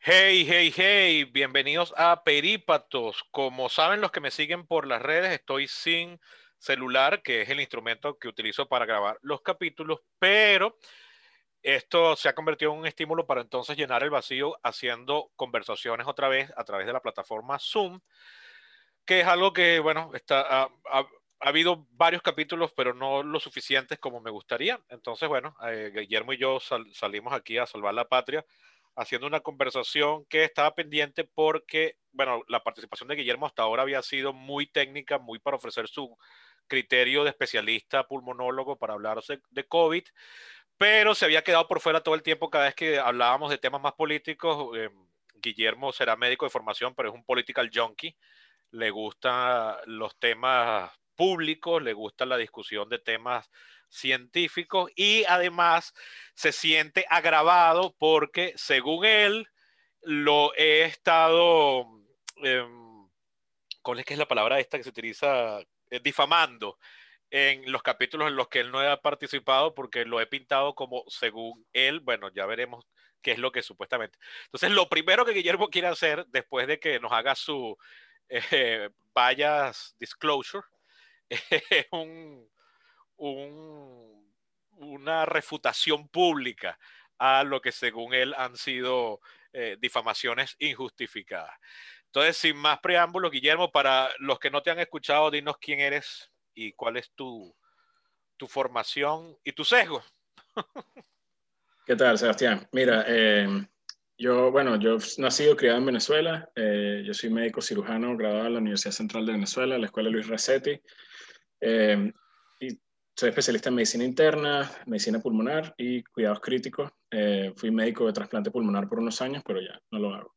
Hey, hey, hey, bienvenidos a Perípatos. Como saben los que me siguen por las redes, estoy sin celular, que es el instrumento que utilizo para grabar los capítulos, pero esto se ha convertido en un estímulo para entonces llenar el vacío haciendo conversaciones otra vez a través de la plataforma Zoom, que es algo que, bueno, está, ha, habido varios capítulos, pero no lo suficientes como me gustaría. Entonces, bueno, eh, Guillermo y yo salimos aquí a salvar la patria haciendo una conversación que estaba pendiente porque, bueno, la participación de Guillermo hasta ahora había sido muy técnica, muy para ofrecer su criterio de especialista pulmonólogo para hablar de COVID, pero se había quedado por fuera todo el tiempo cada vez que hablábamos de temas más políticos. Eh, Guillermo será médico de formación, pero es un political junkie. Le gustan los temas públicos, le gusta la discusión de temas científicos y además se siente agravado porque, según él, lo he estado, eh, ¿cuál es que es la palabra esta que se utiliza? Eh, difamando en los capítulos en los que él no ha participado porque lo he pintado como según él, bueno, ya veremos qué es lo que supuestamente. Entonces, lo primero que Guillermo quiere hacer después de que nos haga su eh, disclosure es un, una refutación pública a lo que según él han sido eh, difamaciones injustificadas. Entonces, sin más preámbulos, Guillermo, para los que no te han escuchado, dinos quién eres y cuál es tu, tu formación y tu sesgo. ¿Qué tal, Sebastián? Mira, eh, yo, bueno, yo nacido criado en Venezuela. Eh, yo soy médico cirujano graduado en la Universidad Central de Venezuela, la Escuela Luis Racetti. Eh, y soy especialista en medicina interna, medicina pulmonar y cuidados críticos. Eh, fui médico de trasplante pulmonar por unos años, pero ya no lo hago.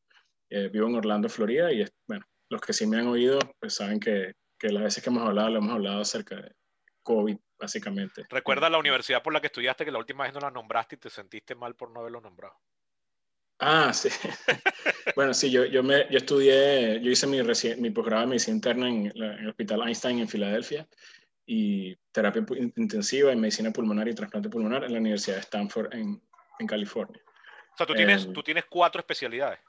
Eh, vivo en Orlando, Florida, y bueno, los que sí me han oído, pues saben que, que las veces que hemos hablado, lo hemos hablado acerca de COVID, básicamente. ¿Recuerda la universidad por la que estudiaste que la última vez no la nombraste y te sentiste mal por no haberlo nombrado? Ah, sí. bueno, sí, yo, yo, me, yo estudié, yo hice mi, mi posgrado de medicina interna en, en, el Hospital Einstein en Filadelfia y terapia intensiva en medicina pulmonar y trasplante pulmonar en la Universidad de Stanford en, en California. O sea, tú tienes, eh, tú tienes cuatro especialidades.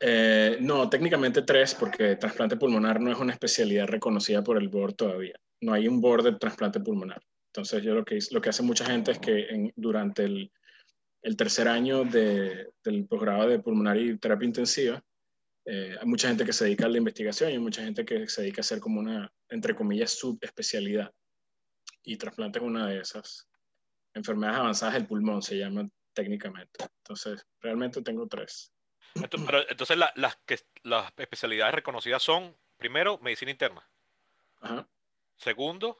Eh, no, técnicamente tres, porque trasplante pulmonar no es una especialidad reconocida por el board todavía. No hay un board de trasplante pulmonar. Entonces, yo lo que, lo que hace mucha gente es que en, durante el, el tercer año de, del posgrado de pulmonar y terapia intensiva, eh, hay mucha gente que se dedica a la investigación y hay mucha gente que se dedica a hacer como una, entre comillas, subespecialidad. Y trasplante es una de esas enfermedades avanzadas del pulmón, se llama técnicamente. Entonces, realmente tengo tres. Entonces, pero, entonces las, que, las especialidades reconocidas son, primero, medicina interna. Ajá. Segundo,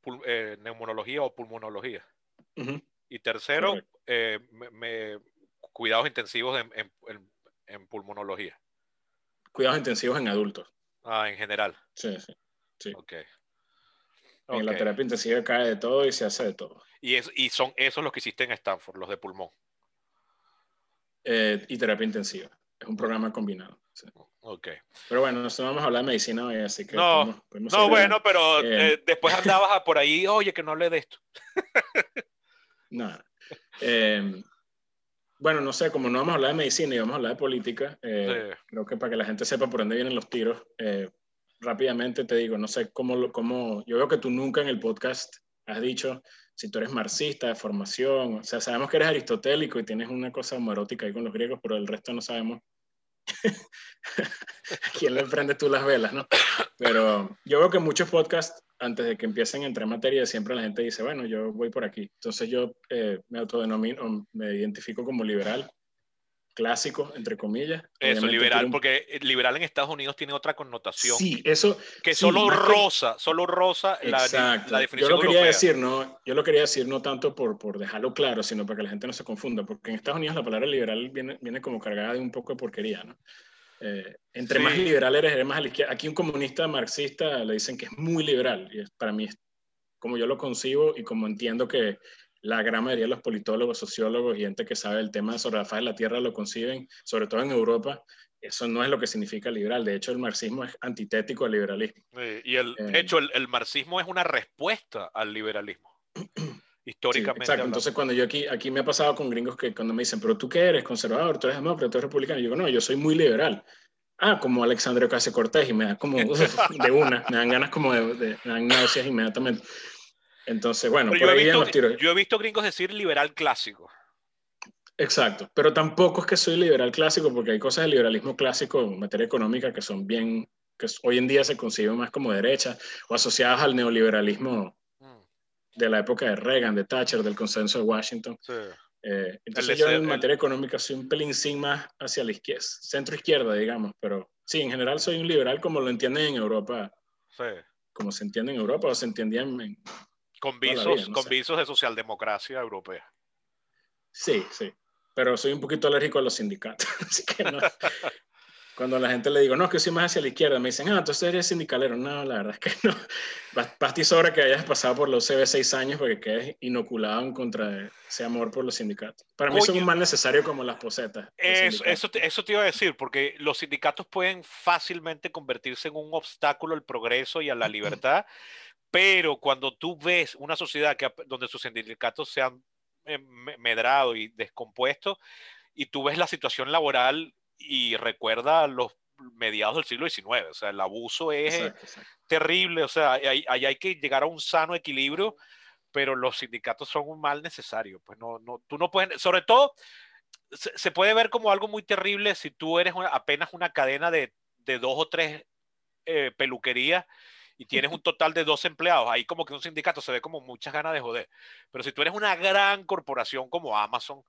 pul, eh, neumonología o pulmonología. Uh -huh. Y tercero, eh, me, me, cuidados intensivos en, en, en, pulmonología. Cuidados intensivos en adultos. Ah, en general. Sí, sí. sí. Ok. En okay. la terapia intensiva cae de todo y se hace de todo. Y, es, y son esos los que hiciste en Stanford, los de pulmón. Eh, y terapia intensiva. Es un programa combinado. Sí. Ok. Pero bueno, no vamos a hablar de medicina hoy, así que. No, podemos, podemos no bueno, pero eh, eh, después andabas por ahí, oye, que no hable de esto. Nada. Eh, bueno, no sé, como no vamos a hablar de medicina y vamos a hablar de política, eh, sí. creo que para que la gente sepa por dónde vienen los tiros, eh, rápidamente te digo, no sé cómo, cómo, yo veo que tú nunca en el podcast has dicho si tú eres marxista de formación, o sea, sabemos que eres aristotélico y tienes una cosa homoerótica ahí con los griegos, pero el resto no sabemos a quién le prendes tú las velas, ¿no? Pero yo veo que muchos podcasts, antes de que empiecen a entrar en materia, siempre la gente dice, bueno, yo voy por aquí. Entonces yo eh, me autodenomino, me identifico como liberal, clásico, entre comillas. Eso, Obviamente liberal, un... porque liberal en Estados Unidos tiene otra connotación. Sí, eso. Que sí, solo rosa, que... solo rosa la, la, definición Yo lo quería europea. decir, no, yo lo quería decir no tanto por, por dejarlo claro, sino para que la gente no se confunda, porque en Estados Unidos la palabra liberal viene, viene como cargada de un poco de porquería, ¿no? Eh, entre sí. más liberal eres, eres más a la izquierda. Aquí un comunista marxista le dicen que es muy liberal, y es, para mí es como yo lo concibo y como entiendo que la gran mayoría de los politólogos, sociólogos y gente que sabe el tema sobre la faz de la Tierra lo conciben, sobre todo en Europa, eso no es lo que significa liberal. De hecho, el marxismo es antitético al liberalismo. Sí, y el, eh, de hecho, el, el, marxismo es una respuesta al liberalismo. históricamente. exacto, entonces cuando yo aquí, aquí me ha pasado con gringos que cuando me dicen, pero tú qué eres, conservador, tú eres demócrata, tú eres republicano, yo digo, no, yo soy muy liberal. Ah, como Alexandre Ocasio Cortés, y me da como de una, me dan ganas como de, de me dan náuseas inmediatamente. Entonces, bueno, por yo, ahí he visto, yo he visto gringos decir liberal clásico. Exacto, pero tampoco es que soy liberal clásico, porque hay cosas del liberalismo clásico en materia económica que son bien, que hoy en día se conciben más como derecha o asociadas al neoliberalismo. De la época de Reagan, de Thatcher, del consenso de Washington. Eh, entonces yo en materia económica soy un pelín sin más hacia la izquierda, centro izquierda, digamos, pero sí, en general soy un liberal como lo entienden en Europa, sí. como se entiende en Europa o se entendía en... con visos, con visos de socialdemocracia europea. Sí, sí pero soy un poquito alérgico a los sindicatos, así que no. Cuando a la gente le digo, no, es que soy más hacia la izquierda, me dicen, ah, entonces eres sindicalero. No, la verdad es que no. Basti sobra que hayas pasado por los CB seis años porque quedes inoculado en contra de ese amor por los sindicatos. Para mí son un mal necesario como las posetas. Eso, eso, te, eso te iba a decir, porque los sindicatos pueden fácilmente convertirse en un obstáculo al progreso y a la libertad, pero cuando tú ves una sociedad que, donde sus sindicatos sean eh, medrado y descompuesto, y tú ves la situación laboral y recuerda los mediados del siglo XIX, o sea, el abuso es terrible, o sea, ahí, hay que llegar a un sano equilibrio, pero los sindicatos son un mal necesario, pues no, no, tú no puedes, sobre todo, se, puede ver como algo muy terrible si tú eres apenas una cadena de, de, dos o tres eh, peluquerías y tienes un total de dos empleados, ahí como que un sindicato se ve como muchas ganas de joder. Pero si tú eres una gran corporación como Amazon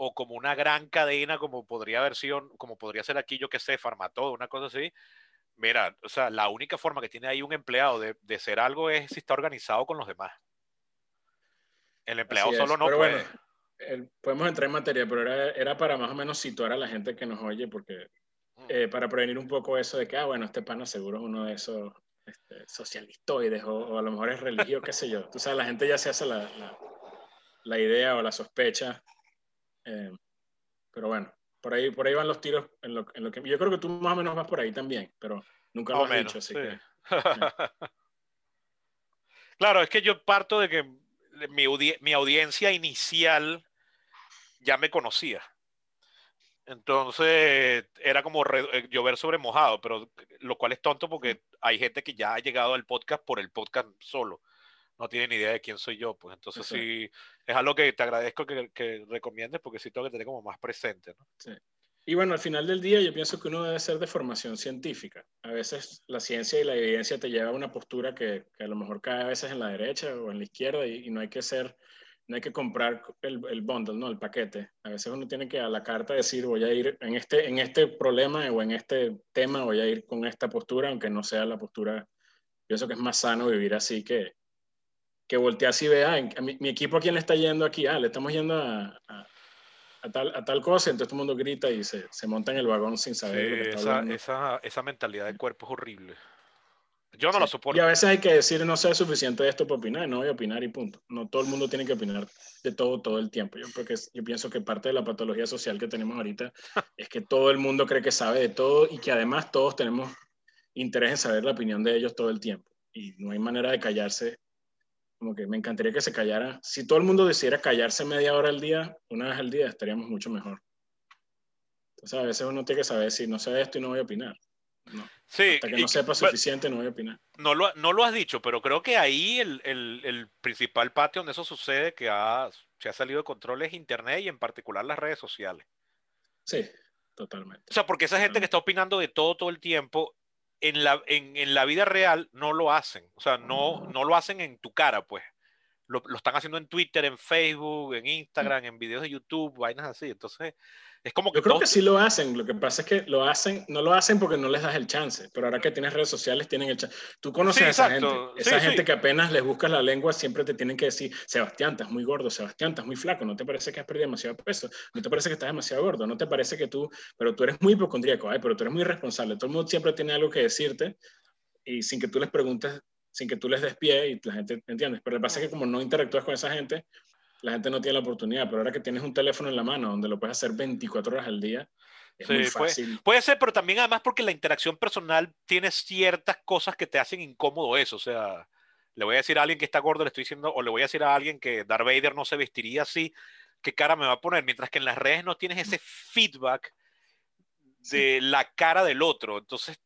o como una gran cadena como podría haber sido, como podría ser aquí, yo que sé, Farmatodo, una cosa así, mira, o sea, la única forma que tiene ahí un empleado de, de ser algo es si está organizado con los demás. El empleado solo no puede. podemos entrar en materia, pero era, era, para más o menos situar a la gente que nos oye, porque mm. eh, para prevenir un poco eso de que, ah, bueno, este pana seguro es uno de esos este, socialistoides o, a lo mejor es religioso, qué sé yo. Tú sabes, la gente ya se hace la, la, idea o la sospecha. Eh, pero bueno, por ahí, por ahí van los tiros en lo, en lo, que... Yo creo que tú más o menos vas por ahí también, pero nunca lo has dicho, así que... claro, es que yo parto de que mi, mi audiencia inicial ya me conocía. Entonces era como eh, llover sobre mojado, pero lo cual es tonto porque hay gente que ya ha llegado al podcast por el podcast solo. No tiene ni idea de quién soy yo, pues entonces sí, es algo que te agradezco que, que, recomiendes porque sí tengo que tener como más presente. ¿no? Sí. Y bueno, al final del día yo pienso que uno debe ser de formación científica. A veces la ciencia y la evidencia te lleva a una postura que, que a lo mejor cae a veces en la derecha o en la izquierda y, y no hay que ser no hay que comprar el, el, bundle, ¿no? El paquete. A veces uno tiene que a la carta decir, voy a ir en este, en este problema o en este tema, voy a ir con esta postura, aunque no sea la postura. Pienso que es más sano vivir así que, que voltear así y vea, mi, mi, equipo a quién le está yendo aquí, ah, le estamos yendo a, a, tal, a tal cosa, entonces todo el mundo grita y se, se monta en el vagón sin saber. esa, esa, esa mentalidad de cuerpo es horrible. Yo no lo soporto. Y a veces hay que decir, no sé suficiente de esto para opinar, no voy a opinar y punto. No todo el mundo tiene que opinar de todo todo el tiempo. Yo, porque yo pienso que parte de la patología social que tenemos ahorita es que todo el mundo cree que sabe de todo y que además todos tenemos interés en saber la opinión de ellos todo el tiempo. Y no hay manera de callarse. Como que me encantaría que se callara. Si todo el mundo decidiera callarse media hora al día, una vez al día, estaríamos mucho mejor. Entonces a veces uno tiene que saber si no sé esto y no voy a opinar. Sí, Hasta que no sepa suficiente, no voy a opinar. No lo, no lo has dicho, pero creo que ahí el, el, el principal patio donde eso sucede, que ha, se ha salido de control, es Internet y en particular las redes sociales. Sí, totalmente. O sea, porque esa gente que está opinando de todo todo el tiempo, en la, en, en la vida real no lo hacen. O sea, no, no lo hacen en tu cara, pues. Lo, lo, están haciendo en Twitter, en Facebook, en Instagram, en videos de YouTube, vainas así. Entonces, es como que Yo creo que sí lo hacen, lo que pasa es que lo hacen, no lo hacen porque no les das el chance, pero ahora que tienes redes sociales tienen el chance. Tú conoces a esa gente, esa gente que apenas les buscas la lengua siempre te tienen que decir, Sebastián, estás muy gordo, Sebastián, estás muy flaco, no te parece que has perdido demasiado peso, no te parece que estás demasiado gordo, no te parece que tú, pero tú eres muy hipocondríaco, ay, pero tú eres muy responsable, todo el mundo siempre tiene algo que decirte y sin que tú les preguntes, sin que tú les des pie y la gente, ¿entiendes? Pero lo que pasa es que como no interactúas con esa gente, la gente no tiene la oportunidad, pero ahora que tienes un teléfono en la mano donde lo puedes hacer 24 horas al día, es muy fácil. Puede, ser, pero también además porque la interacción personal tiene ciertas cosas que te hacen incómodo eso, o sea, le voy a decir a alguien que está gordo, le estoy diciendo, o le voy a decir a alguien que Darth Vader no se vestiría así, qué cara me va a poner, mientras que en las redes no tienes ese feedback de la cara del otro. Entonces,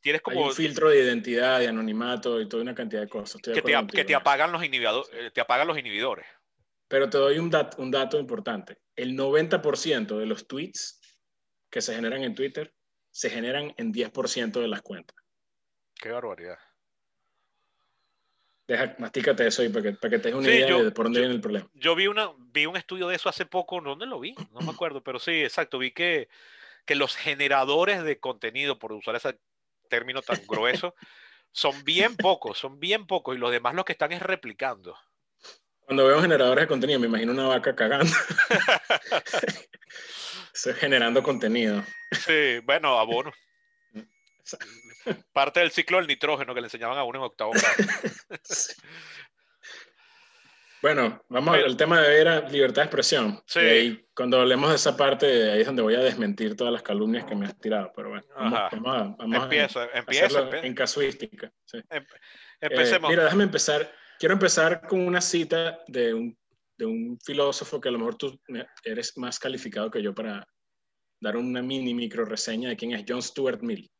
tienes como... un filtro de identidad, de anonimato y toda una cantidad de cosas. que, te, apagan los inhibidores, eh, te apagan los inhibidores. Pero te doy un, un dato importante. El 90% de los tweets que se generan en Twitter se generan en 10% de las cuentas. Qué barbaridad. Deja, mastícate eso ahí para que, para que te des una idea de por dónde viene el problema. Yo vi, una, vi un estudio de eso hace poco, ¿dónde lo vi? No me acuerdo, pero sí, exacto, vi que, que los generadores de contenido, por usar ese término tan grueso, son bien pocos, son bien pocos, y los demás lo que están es replicando. Cuando veo generadores de contenido, me imagino una vaca cagando. Estoy generando contenido. Sí, bueno, abono. Parte del ciclo del nitrógeno que le enseñaban a uno en octavo grado. Bueno, vamos al tema de ver libertad de expresión. Sí. Y cuando hablemos de esa parte, ahí es donde voy a desmentir todas las calumnias que me has tirado. Pero bueno, vamos, empieza, empieza, en casuística. Em, empecemos. mira, déjame empezar. Quiero empezar con una cita de un, de un filósofo que a lo mejor tú eres más calificado que yo para dar una mini micro reseña de quién es John Stuart Mill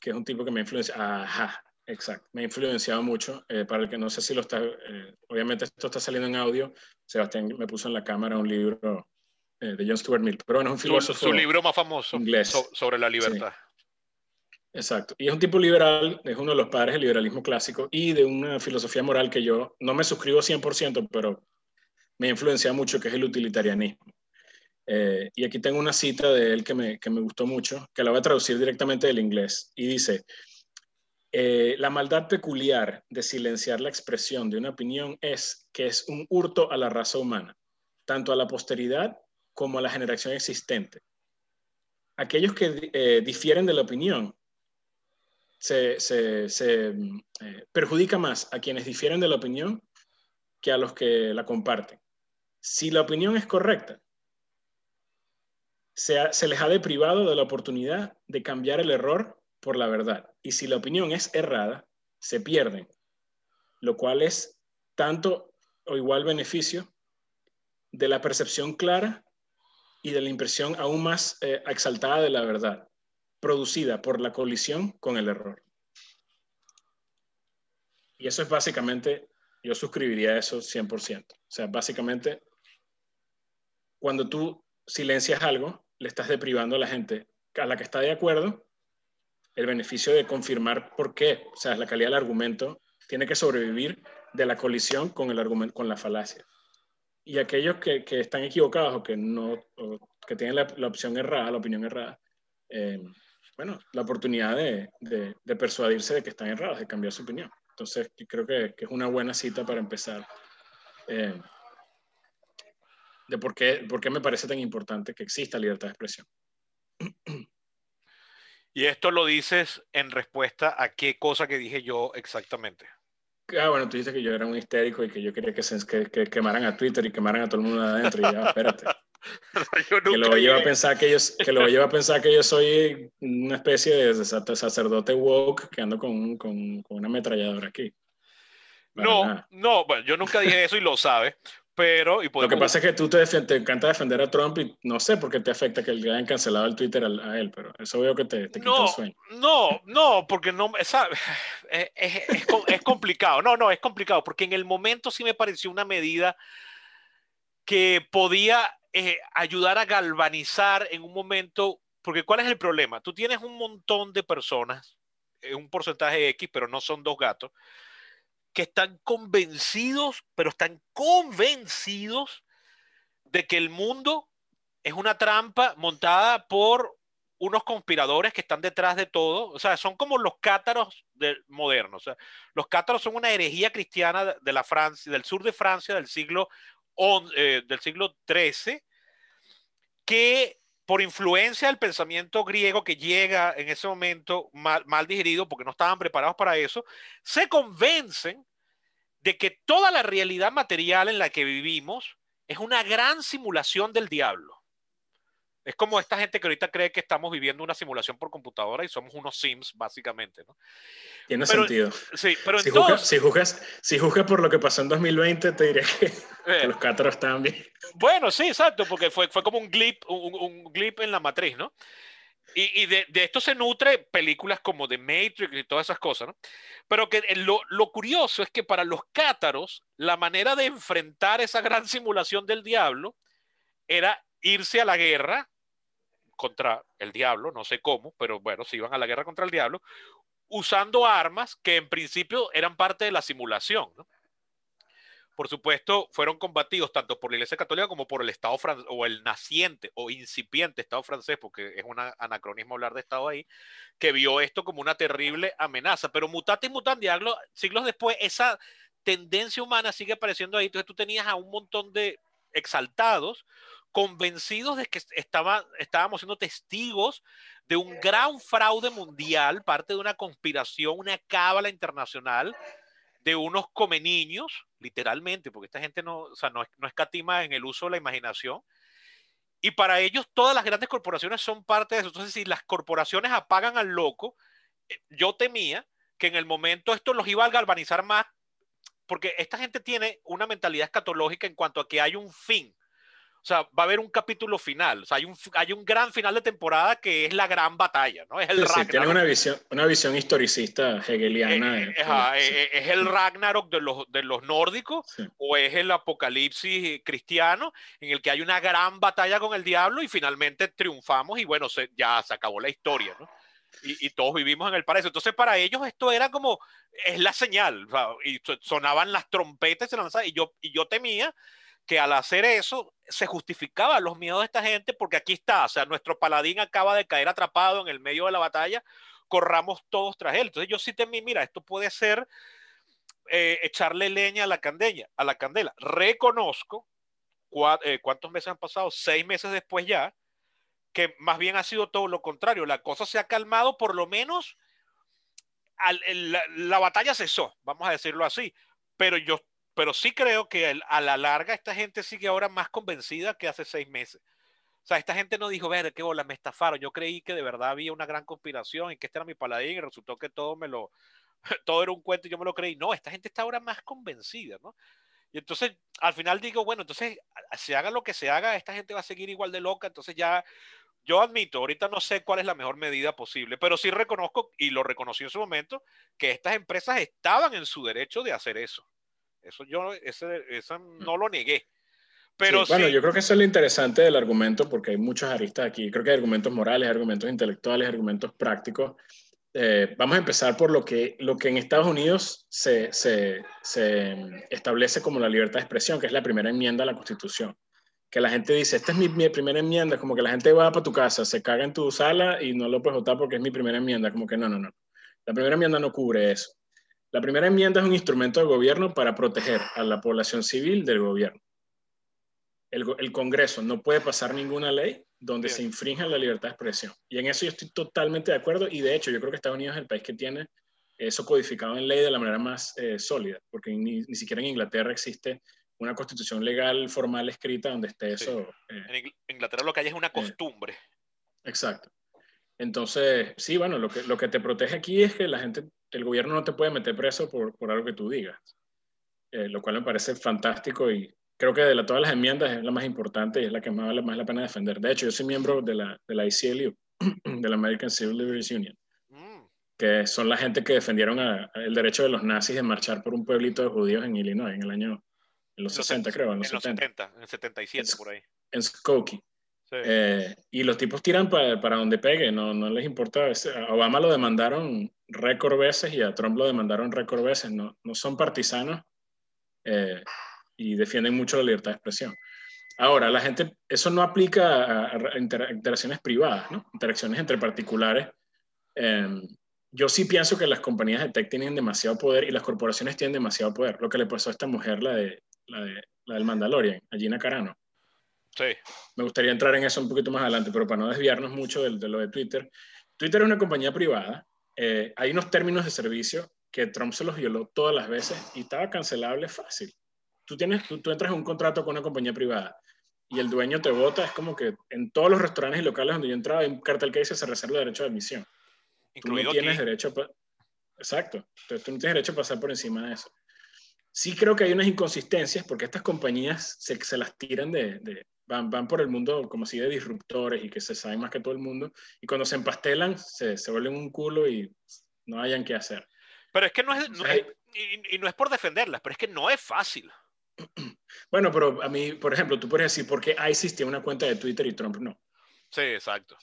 que es un tipo que me influencia. Ajá, exacto. Me ha influenciado mucho. Eh, para el que no sé si lo está, eh, obviamente esto está saliendo en audio. Sebastián me puso en la cámara un libro eh, de John Stuart Mill, pero bueno, es un filósofo. Su, libro más famoso inglés. sobre la libertad. Exacto. Y es un tipo liberal, es uno de los padres del liberalismo clásico y de una filosofía moral que yo no me suscribo 100%, pero me ha influenciado mucho, que es el utilitarianismo. Eh, y aquí tengo una cita de él que me, que me, gustó mucho, que la voy a traducir directamente del inglés. Y dice, eh, la maldad peculiar de silenciar la expresión de una opinión es que es un hurto a la raza humana, tanto a la posteridad como a la generación existente. Aquellos que eh, difieren de la opinión se, se perjudica más a quienes difieren de la opinión que a los que la comparten. Si la opinión es correcta, se, les ha deprivado de la oportunidad de cambiar el error por la verdad. Y si la opinión es errada, se pierden, lo cual es tanto o igual beneficio de la percepción clara y de la impresión aún más eh, exaltada de la verdad, producida por la colisión con el error. Y eso es básicamente, yo suscribiría eso 100%. O sea, básicamente, cuando tú silencias algo, le estás deprivando a la gente a la que está de acuerdo el beneficio de confirmar por qué. O sea, la calidad del argumento tiene que sobrevivir de la colisión con el argumento, con la falacia. Y aquellos que, que están equivocados o que no, que tienen la, opción errada, la opinión errada, eh, bueno, la oportunidad de, de, persuadirse de que están errados, de cambiar su opinión. Entonces, creo que, que es una buena cita para empezar. Eh, de por qué, por qué me parece tan importante que exista libertad de expresión. Y esto lo dices en respuesta a qué cosa que dije yo exactamente. Ah, bueno, tú dices que yo era un histérico y que yo quería que, se, que, quemaran a Twitter y quemaran a todo el mundo de adentro. Y ya, espérate. que lo lleva a pensar que yo, que lo lleva a pensar que yo soy una especie de sacerdote woke que ando con, con, con una ametralladora aquí. no, no, bueno, yo nunca dije eso y lo sabes, pero, y Lo que pasa es que tú te, te, encanta defender a Trump y no sé por qué te afecta que le hayan cancelado el Twitter a, él, pero eso veo que te, te no, quita el sueño. No, no, porque no, es, es, es, complicado. No, no, es complicado, porque en el momento sí me pareció una medida que podía eh, ayudar a galvanizar en un momento, porque ¿cuál es el problema? Tú tienes un montón de personas, un porcentaje X, pero no son dos gatos, que están convencidos, pero están convencidos de que el mundo es una trampa montada por unos conspiradores que están detrás de todo. O sea, son como los cátaros modernos. O los cátaros son una herejía cristiana de la Francia, del sur de Francia del siglo, eh, del siglo XIII, que por influencia del pensamiento griego que llega en ese momento mal, mal, digerido, porque no estaban preparados para eso, se convencen de que toda la realidad material en la que vivimos es una gran simulación del diablo. Es como esta gente que ahorita cree que estamos viviendo una simulación por computadora y somos unos Sims, básicamente, ¿no? Tiene sentido. Sí, pero si, juzgas, si, juzgas, si juzgas por lo que pasó en 2020, te diré que, eh. los cátaros estaban bien. Bueno, sí, exacto, porque fue, fue como un glip, un, un glip en la matriz, ¿no? Y, de, esto se nutre películas como The Matrix y todas esas cosas, ¿no? Pero que lo, lo, curioso es que para los cátaros, la manera de enfrentar esa gran simulación del diablo era irse a la guerra contra el diablo, no sé cómo, pero bueno, se iban a la guerra contra el diablo, usando armas que en principio eran parte de la simulación, ¿no? por supuesto, fueron combatidos tanto por la Iglesia Católica como por el Estado francés, o el naciente o incipiente Estado francés, porque es un anacronismo hablar de Estado ahí, que vio esto como una terrible amenaza. Pero mutati mutandi, siglos después, esa tendencia humana sigue apareciendo ahí. Entonces tú tenías a un montón de exaltados convencidos de que estaba, estábamos siendo testigos de un gran fraude mundial, parte de una conspiración, una cábala internacional de unos come niños, literalmente, porque esta gente no, o sea, no, no escatima en el uso de la imaginación. Y para ellos todas las grandes corporaciones son parte de eso. Entonces, si las corporaciones apagan al loco, eh, yo temía que en el momento esto los iba a galvanizar más, porque esta gente tiene una mentalidad escatológica en cuanto a que hay un fin. O sea, va a haber un capítulo final. O sea, hay un, hay un gran final de temporada que es la gran batalla, ¿no? Es el Ragnarok. tiene una visión, una visión historicista hegeliana. Eh, eh, es, el Ragnarok de los, de los nórdicos o es el apocalipsis cristiano en el que hay una gran batalla con el diablo y finalmente triunfamos y bueno, se, ya se acabó la historia, ¿no? Y, y, todos vivimos en el paraíso. Entonces, para ellos esto era como, es la señal, y sonaban las trompetas y yo, y yo temía que al hacer eso se justificaba los miedos de esta gente porque aquí está, o sea, nuestro paladín acaba de caer atrapado en el medio de la batalla, corramos todos tras él. Entonces yo sí temí, mira, esto puede ser eh, echarle leña a la candela, a la candela. Reconozco eh, cuántos meses han pasado, seis meses después ya, que más bien ha sido todo lo contrario. La cosa se ha calmado, por lo menos la, la batalla cesó, vamos a decirlo así. Pero yo pero sí creo que a la larga esta gente sigue ahora más convencida que hace seis meses. O sea, esta gente no dijo, ver, qué bola, me estafaron. Yo creí que de verdad había una gran conspiración y que este era mi paladín y resultó que todo me lo, todo era un cuento y yo me lo creí. No, esta gente está ahora más convencida, ¿no? Y entonces, al final digo, bueno, entonces, se haga lo que se haga, esta gente va a seguir igual de loca. Entonces ya, yo admito, ahorita no sé cuál es la mejor medida posible, pero sí reconozco, y lo reconocí en su momento, que estas empresas estaban en su derecho de hacer eso. Eso yo ese, mm. no lo negué. Pero bueno, yo creo que eso es lo interesante del argumento, porque hay muchos aristas aquí. Creo que hay argumentos morales, argumentos intelectuales, argumentos prácticos. Eh, vamos a empezar por lo que, lo que en Estados Unidos se, se, se, establece como la libertad de expresión, que es la primera enmienda a la Constitución. Que la gente dice, esta es mi, mi, primera enmienda, como que la gente va para tu casa, se caga en tu sala y no lo puedes votar porque es mi primera enmienda, como que no, no, no. La primera enmienda no cubre eso. La primera enmienda es un instrumento del gobierno para proteger a la población civil del gobierno. El, Congreso no puede pasar ninguna ley donde se infrinja la libertad de expresión. Y en eso yo estoy totalmente de acuerdo. Y de hecho, yo creo que Estados Unidos es el país que tiene eso codificado en ley de la manera más eh, sólida, porque ni, siquiera en Inglaterra existe una constitución legal formal escrita donde esté eso. Eh, en Inglaterra lo que hay es una eh, costumbre. exacto. Entonces, sí, bueno, lo que, lo que te protege aquí es que la gente, el gobierno no te puede meter preso por, por algo que tú digas, eh, lo cual me parece fantástico y creo que de la, todas las enmiendas es la más importante y es la que más vale más la pena defender. De hecho, yo soy miembro de la, de la ICLU, de la American Civil Liberties Union, mm. que son la gente que defendieron el derecho de los nazis de marchar por un pueblito de judíos en Illinois en el año, en los, 60 creo, en los, 70. En el 77 por ahí. En Skokie. Eh, y los tipos tiran para, para donde pegue, no, no les importa. A Obama lo demandaron récord veces y a Trump lo demandaron récord veces. No, no son partisanos eh, y defienden mucho la libertad de expresión. Ahora, la gente, eso no aplica a, interacciones privadas, ¿no? interacciones entre particulares. Em, yo sí pienso que las compañías de tech tienen demasiado poder y las corporaciones tienen demasiado poder. Lo que le pasó a esta mujer, la, de, la, de, la del Mandalorian, a Gina Carano me gustaría entrar en eso un poquito más adelante, pero para no desviarnos mucho de, lo de Twitter. Twitter es una compañía privada. Eh, hay unos términos de servicio que Trump se los violó todas las veces y estaba cancelable fácil. Tú, tienes, tú, entras en un contrato con una compañía privada y el dueño te vota, es como que en todos los restaurantes y locales donde yo entraba hay un cartel que dice se reserva el derecho de admisión. Incluido tú no tienes derecho Exacto. Entonces tú no tienes derecho a pasar por encima de eso. Sí creo que hay unas inconsistencias porque estas compañías se, se las tiran de, de van, van, por el mundo como si de disruptores y que se saben más que todo el mundo y cuando se empastelan se, se vuelven un culo y no hayan qué hacer. Pero es que no es, no es y, y, no es por defenderlas, pero es que no es fácil. Bueno, pero a mí, por ejemplo, tú puedes decir, ¿por qué ISIS tiene una cuenta de Twitter y Trump no? Sí, exacto.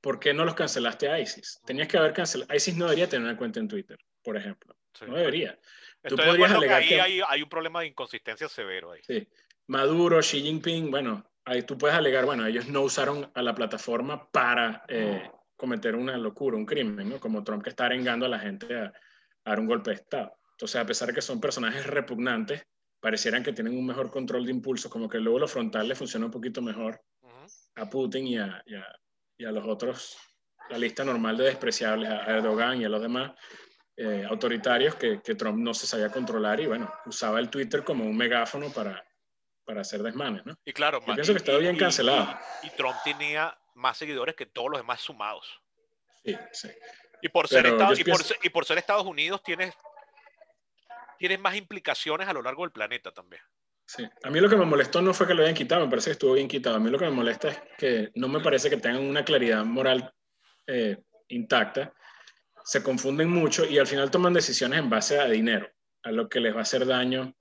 ¿Por qué no los cancelaste a ISIS? Tenías que haber cancelado. ISIS no debería tener una cuenta en Twitter, por ejemplo. No debería. Tú podrías alegar que ahí hay, un problema de inconsistencia severo ahí. Sí. Maduro, Xi Jinping, bueno, ahí tú puedes alegar, bueno, ellos no usaron a la plataforma para eh, cometer una locura, un crimen, ¿no? Como Trump que está arengando a la gente a, a dar un golpe de Estado. Entonces, a pesar de que son personajes repugnantes, parecieran que tienen un mejor control de impulsos, como que luego lo frontal le funciona un poquito mejor a Putin y a, y, a, y a, los otros, la lista normal de despreciables, a Erdogan y a los demás eh, autoritarios que, que, Trump no se sabía controlar y bueno, usaba el Twitter como un megáfono para, para hacer desmanes, ¿no? Y claro, Yo pienso que estaba bien cancelado. Y, Trump tenía más seguidores que todos los demás sumados. Sí, sí. Y por, ser, Estados, y, por, y por ser Estados Unidos tienes tiene más implicaciones a lo largo del planeta también. Sí. A mí lo que me molestó no fue que lo hayan quitado, me parece que estuvo bien quitado. A mí lo que me molesta es que no me parece que tengan una claridad moral eh, intacta. Se confunden mucho y al final toman decisiones en base a dinero, a lo que les va a hacer daño.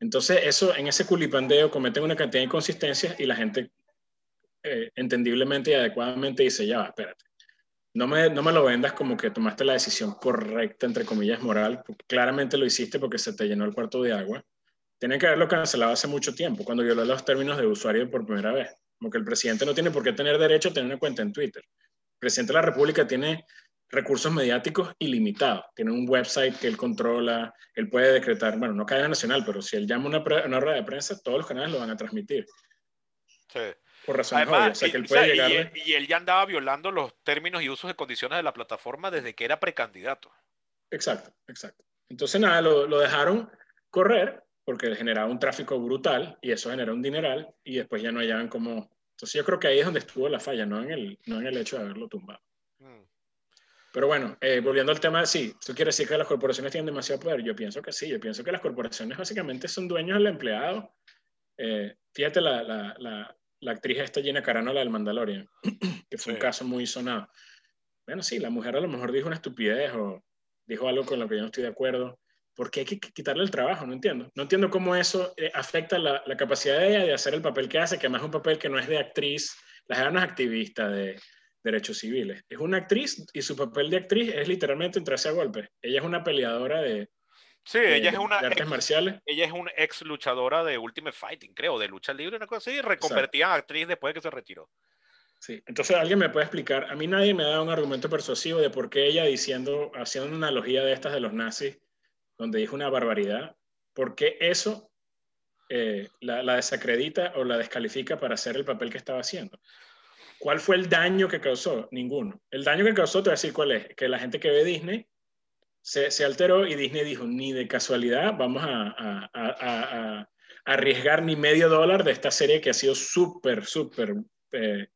Entonces, eso en ese culipandeo cometen una cantidad de inconsistencias y la gente eh, entendiblemente y adecuadamente dice, ya espérate no me, no me lo vendas como que tomaste la decisión correcta, entre comillas, moral, porque claramente lo hiciste porque se te llenó el cuarto de agua. Tienen que haberlo cancelado hace mucho tiempo, cuando violó los términos de usuario por primera vez. Como que el presidente no tiene por qué tener derecho a tener una cuenta en Twitter. El presidente de la República tiene recursos mediáticos ilimitados. Tiene un website que él controla, él puede decretar, bueno, no cadena nacional, pero si él llama una, una rueda de prensa, todos los canales lo van a transmitir. Sí por razones Además, O sea, que él puede y, él, y, él, ya andaba violando los términos y usos y condiciones de la plataforma desde que era precandidato. Exacto, exacto. Entonces, nada, lo, lo dejaron correr porque generaba un tráfico brutal y eso genera un dineral y después ya no hallaban como... Entonces yo creo que ahí es donde estuvo la falla, no en el, no en el hecho de haberlo tumbado. Pero bueno, eh, volviendo al tema, sí, ¿eso quiere decir que las corporaciones tienen demasiado poder? Yo pienso que sí, yo pienso que las corporaciones básicamente son dueños del empleado. Eh, fíjate la, la, la, la actriz esta Gina Carano, la del Mandalorian, que fue un caso muy sonado. Bueno, sí, la mujer a lo mejor dijo una estupidez o dijo algo con lo que yo no estoy de acuerdo. ¿Por qué hay que quitarle el trabajo? No entiendo. No entiendo cómo eso eh, afecta la, la, capacidad de ella de hacer el papel que hace, que además es un papel que no es de actriz. La gente no es activista de derechos civiles. Es una actriz y su papel de actriz es literalmente entrarse a golpes. Ella es una peleadora de, Sí, ella es una artes ex, marciales. Ella es una ex luchadora de Ultimate Fighting, creo, de lucha libre, una cosa así, reconvertida en actriz después de que se retiró. Sí, entonces alguien me puede explicar, a mí nadie me dado un argumento persuasivo de por qué ella diciendo, haciendo una analogía de estas de los nazis, donde dijo una barbaridad, por qué eso eh, la, la, desacredita o la descalifica para hacer el papel que estaba haciendo. ¿Cuál fue el daño que causó? Ninguno. El daño que causó, te voy a decir cuál es, que la gente que ve Disney se, se, alteró y Disney dijo, ni de casualidad vamos a, a, a, a arriesgar ni medio dólar de esta serie que ha sido súper, súper... Eh,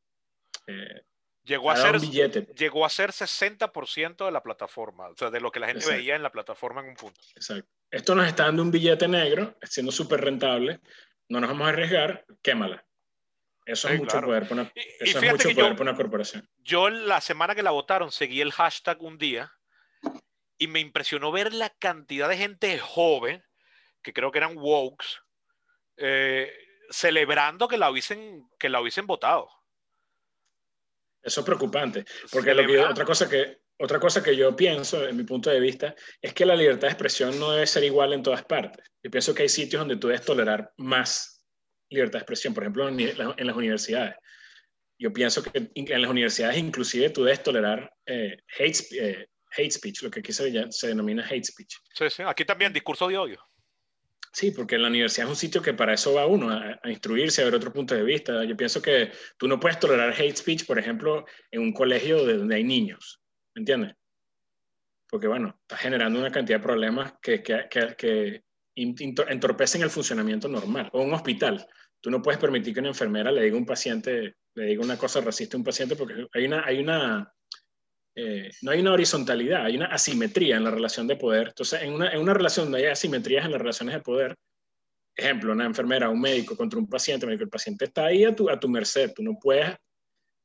eh, llegó, a ser, llegó a ser 60% de la plataforma, o sea, de lo que la gente Exacto. veía en la plataforma en un punto. Exacto. Esto nos está dando un billete negro, siendo súper rentable, no nos vamos a arriesgar, quémala. Eso sí, es mucho claro. poder para una, eso es mucho poder yo, para una corporación. Yo la semana que la votaron seguí el hashtag un día y me impresionó ver la cantidad de gente joven, que creo que eran wokes, eh, celebrando que la, hubiesen, que la hubiesen votado. Eso es preocupante, porque lo que, otra, cosa que, otra cosa que yo pienso, en mi punto de vista, es que la libertad de expresión no debe ser igual en todas partes. Yo pienso que hay sitios donde tú debes tolerar más libertad de expresión, por ejemplo, en, en las universidades. Yo pienso que en las universidades inclusive tú debes tolerar eh, hate, eh, hate speech, lo que aquí se, se, denomina hate speech. Sí, sí, aquí también discurso de odio. Sí, porque la universidad es un sitio que para eso va uno, a, a, instruirse, a ver otro punto de vista. Yo pienso que tú no puedes tolerar hate speech, por ejemplo, en un colegio donde hay niños, ¿me entiendes? Porque, bueno, está generando una cantidad de problemas que, que, que, que entorpecen el funcionamiento normal. O un hospital. tú no puedes permitir que una enfermera le diga a un paciente, le diga una cosa racista a un paciente porque hay una, hay una, eh, no hay una horizontalidad, hay una asimetría en la relación de poder. Entonces, en una, en una relación donde hay asimetrías en las relaciones de poder, ejemplo, una enfermera, un médico contra un paciente, el paciente está ahí a tu, a tu merced, tú no puedes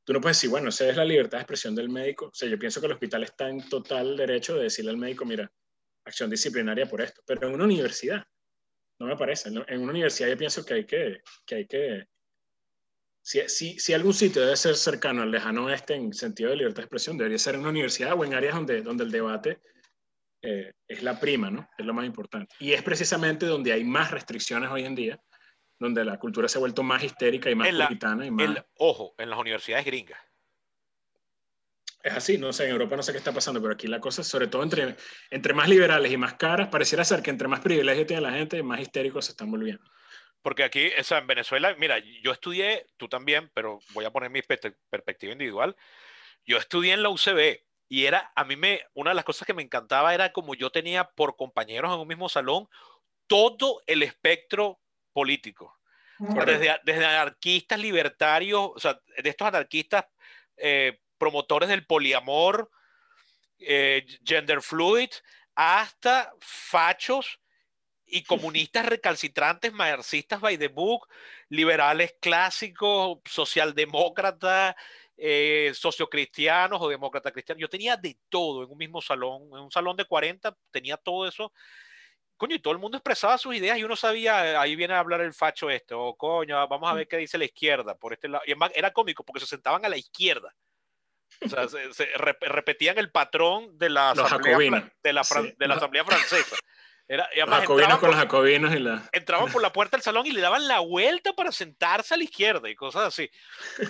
tú no puedes decir, bueno, esa es la libertad de expresión del médico. O sea, yo pienso que el hospital está en total derecho de decirle al médico, mira, acción disciplinaria por esto. Pero en una universidad, no me parece. En una universidad yo pienso que hay que, que, hay que si, si, si, algún sitio debe ser cercano al lejano oeste en sentido de libertad de expresión, debería ser en una universidad o en áreas donde, donde el debate eh, es la prima, ¿no? Es lo más importante. Y es precisamente donde hay más restricciones hoy en día donde la cultura se ha vuelto más histérica y más puritana. Y más... ojo, en las universidades gringas. Es así, no sé, en Europa no sé qué está pasando, pero aquí la cosa, sobre todo entre, entre más liberales y más caras, pareciera ser que entre más privilegios tiene la gente, más histéricos se están volviendo. Porque aquí, o sea, en Venezuela, mira, yo estudié, tú también, pero voy a poner mi perspectiva individual. Yo estudié en la UCB y era, a mí me, una de las cosas que me encantaba era como yo tenía por compañeros en un mismo salón todo el espectro político. desde, desde, anarquistas libertarios, o sea, de estos anarquistas eh, promotores del poliamor, eh, gender fluid, hasta fachos y comunistas recalcitrantes, marxistas by the book, liberales clásicos, socialdemócratas, eh, sociocristianos o demócratas cristianos. Yo tenía de todo en un mismo salón, en un salón de 40, tenía todo eso coño, y todo el mundo expresaba sus ideas y uno sabía, ahí viene a hablar el facho este, o coño, vamos a ver qué dice la izquierda por este lado. Y además era cómico porque se sentaban a la izquierda. O sea, se, repetían el patrón de la, asamblea, de la, de la asamblea francesa. Era, los jacobinos con los jacobinos y la... Entraban por la puerta del salón y le daban la vuelta para sentarse a la izquierda y cosas así.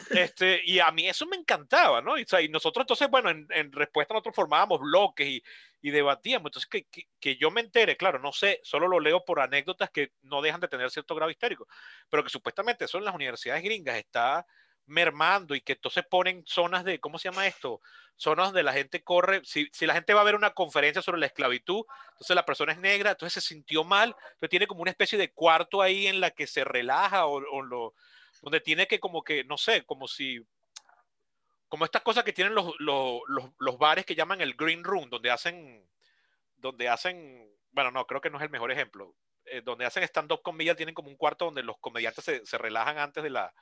Este, y a mí eso me encantaba, ¿no? Y, y nosotros entonces, bueno, en, en, respuesta nosotros formábamos bloques y, y debatíamos. Entonces, que, que, que, yo me entere, claro, no sé, solo lo leo por anécdotas que no dejan de tener cierto grado histérico, pero que supuestamente eso en las universidades gringas está mermando y que entonces ponen zonas de, ¿cómo se llama esto? Zonas donde la gente corre, si, si, la gente va a ver una conferencia sobre la esclavitud, entonces la persona es negra, entonces se sintió mal, pero tiene como una especie de cuarto ahí en la que se relaja o, o lo, donde tiene que como que, no sé, como si, como estas cosas que tienen los, los, los, los bares que llaman el green room, donde hacen, donde hacen, bueno, no, creo que no es el mejor ejemplo, eh, donde hacen stand-up comedian, tienen como un cuarto donde los comediantes se, se relajan antes de la,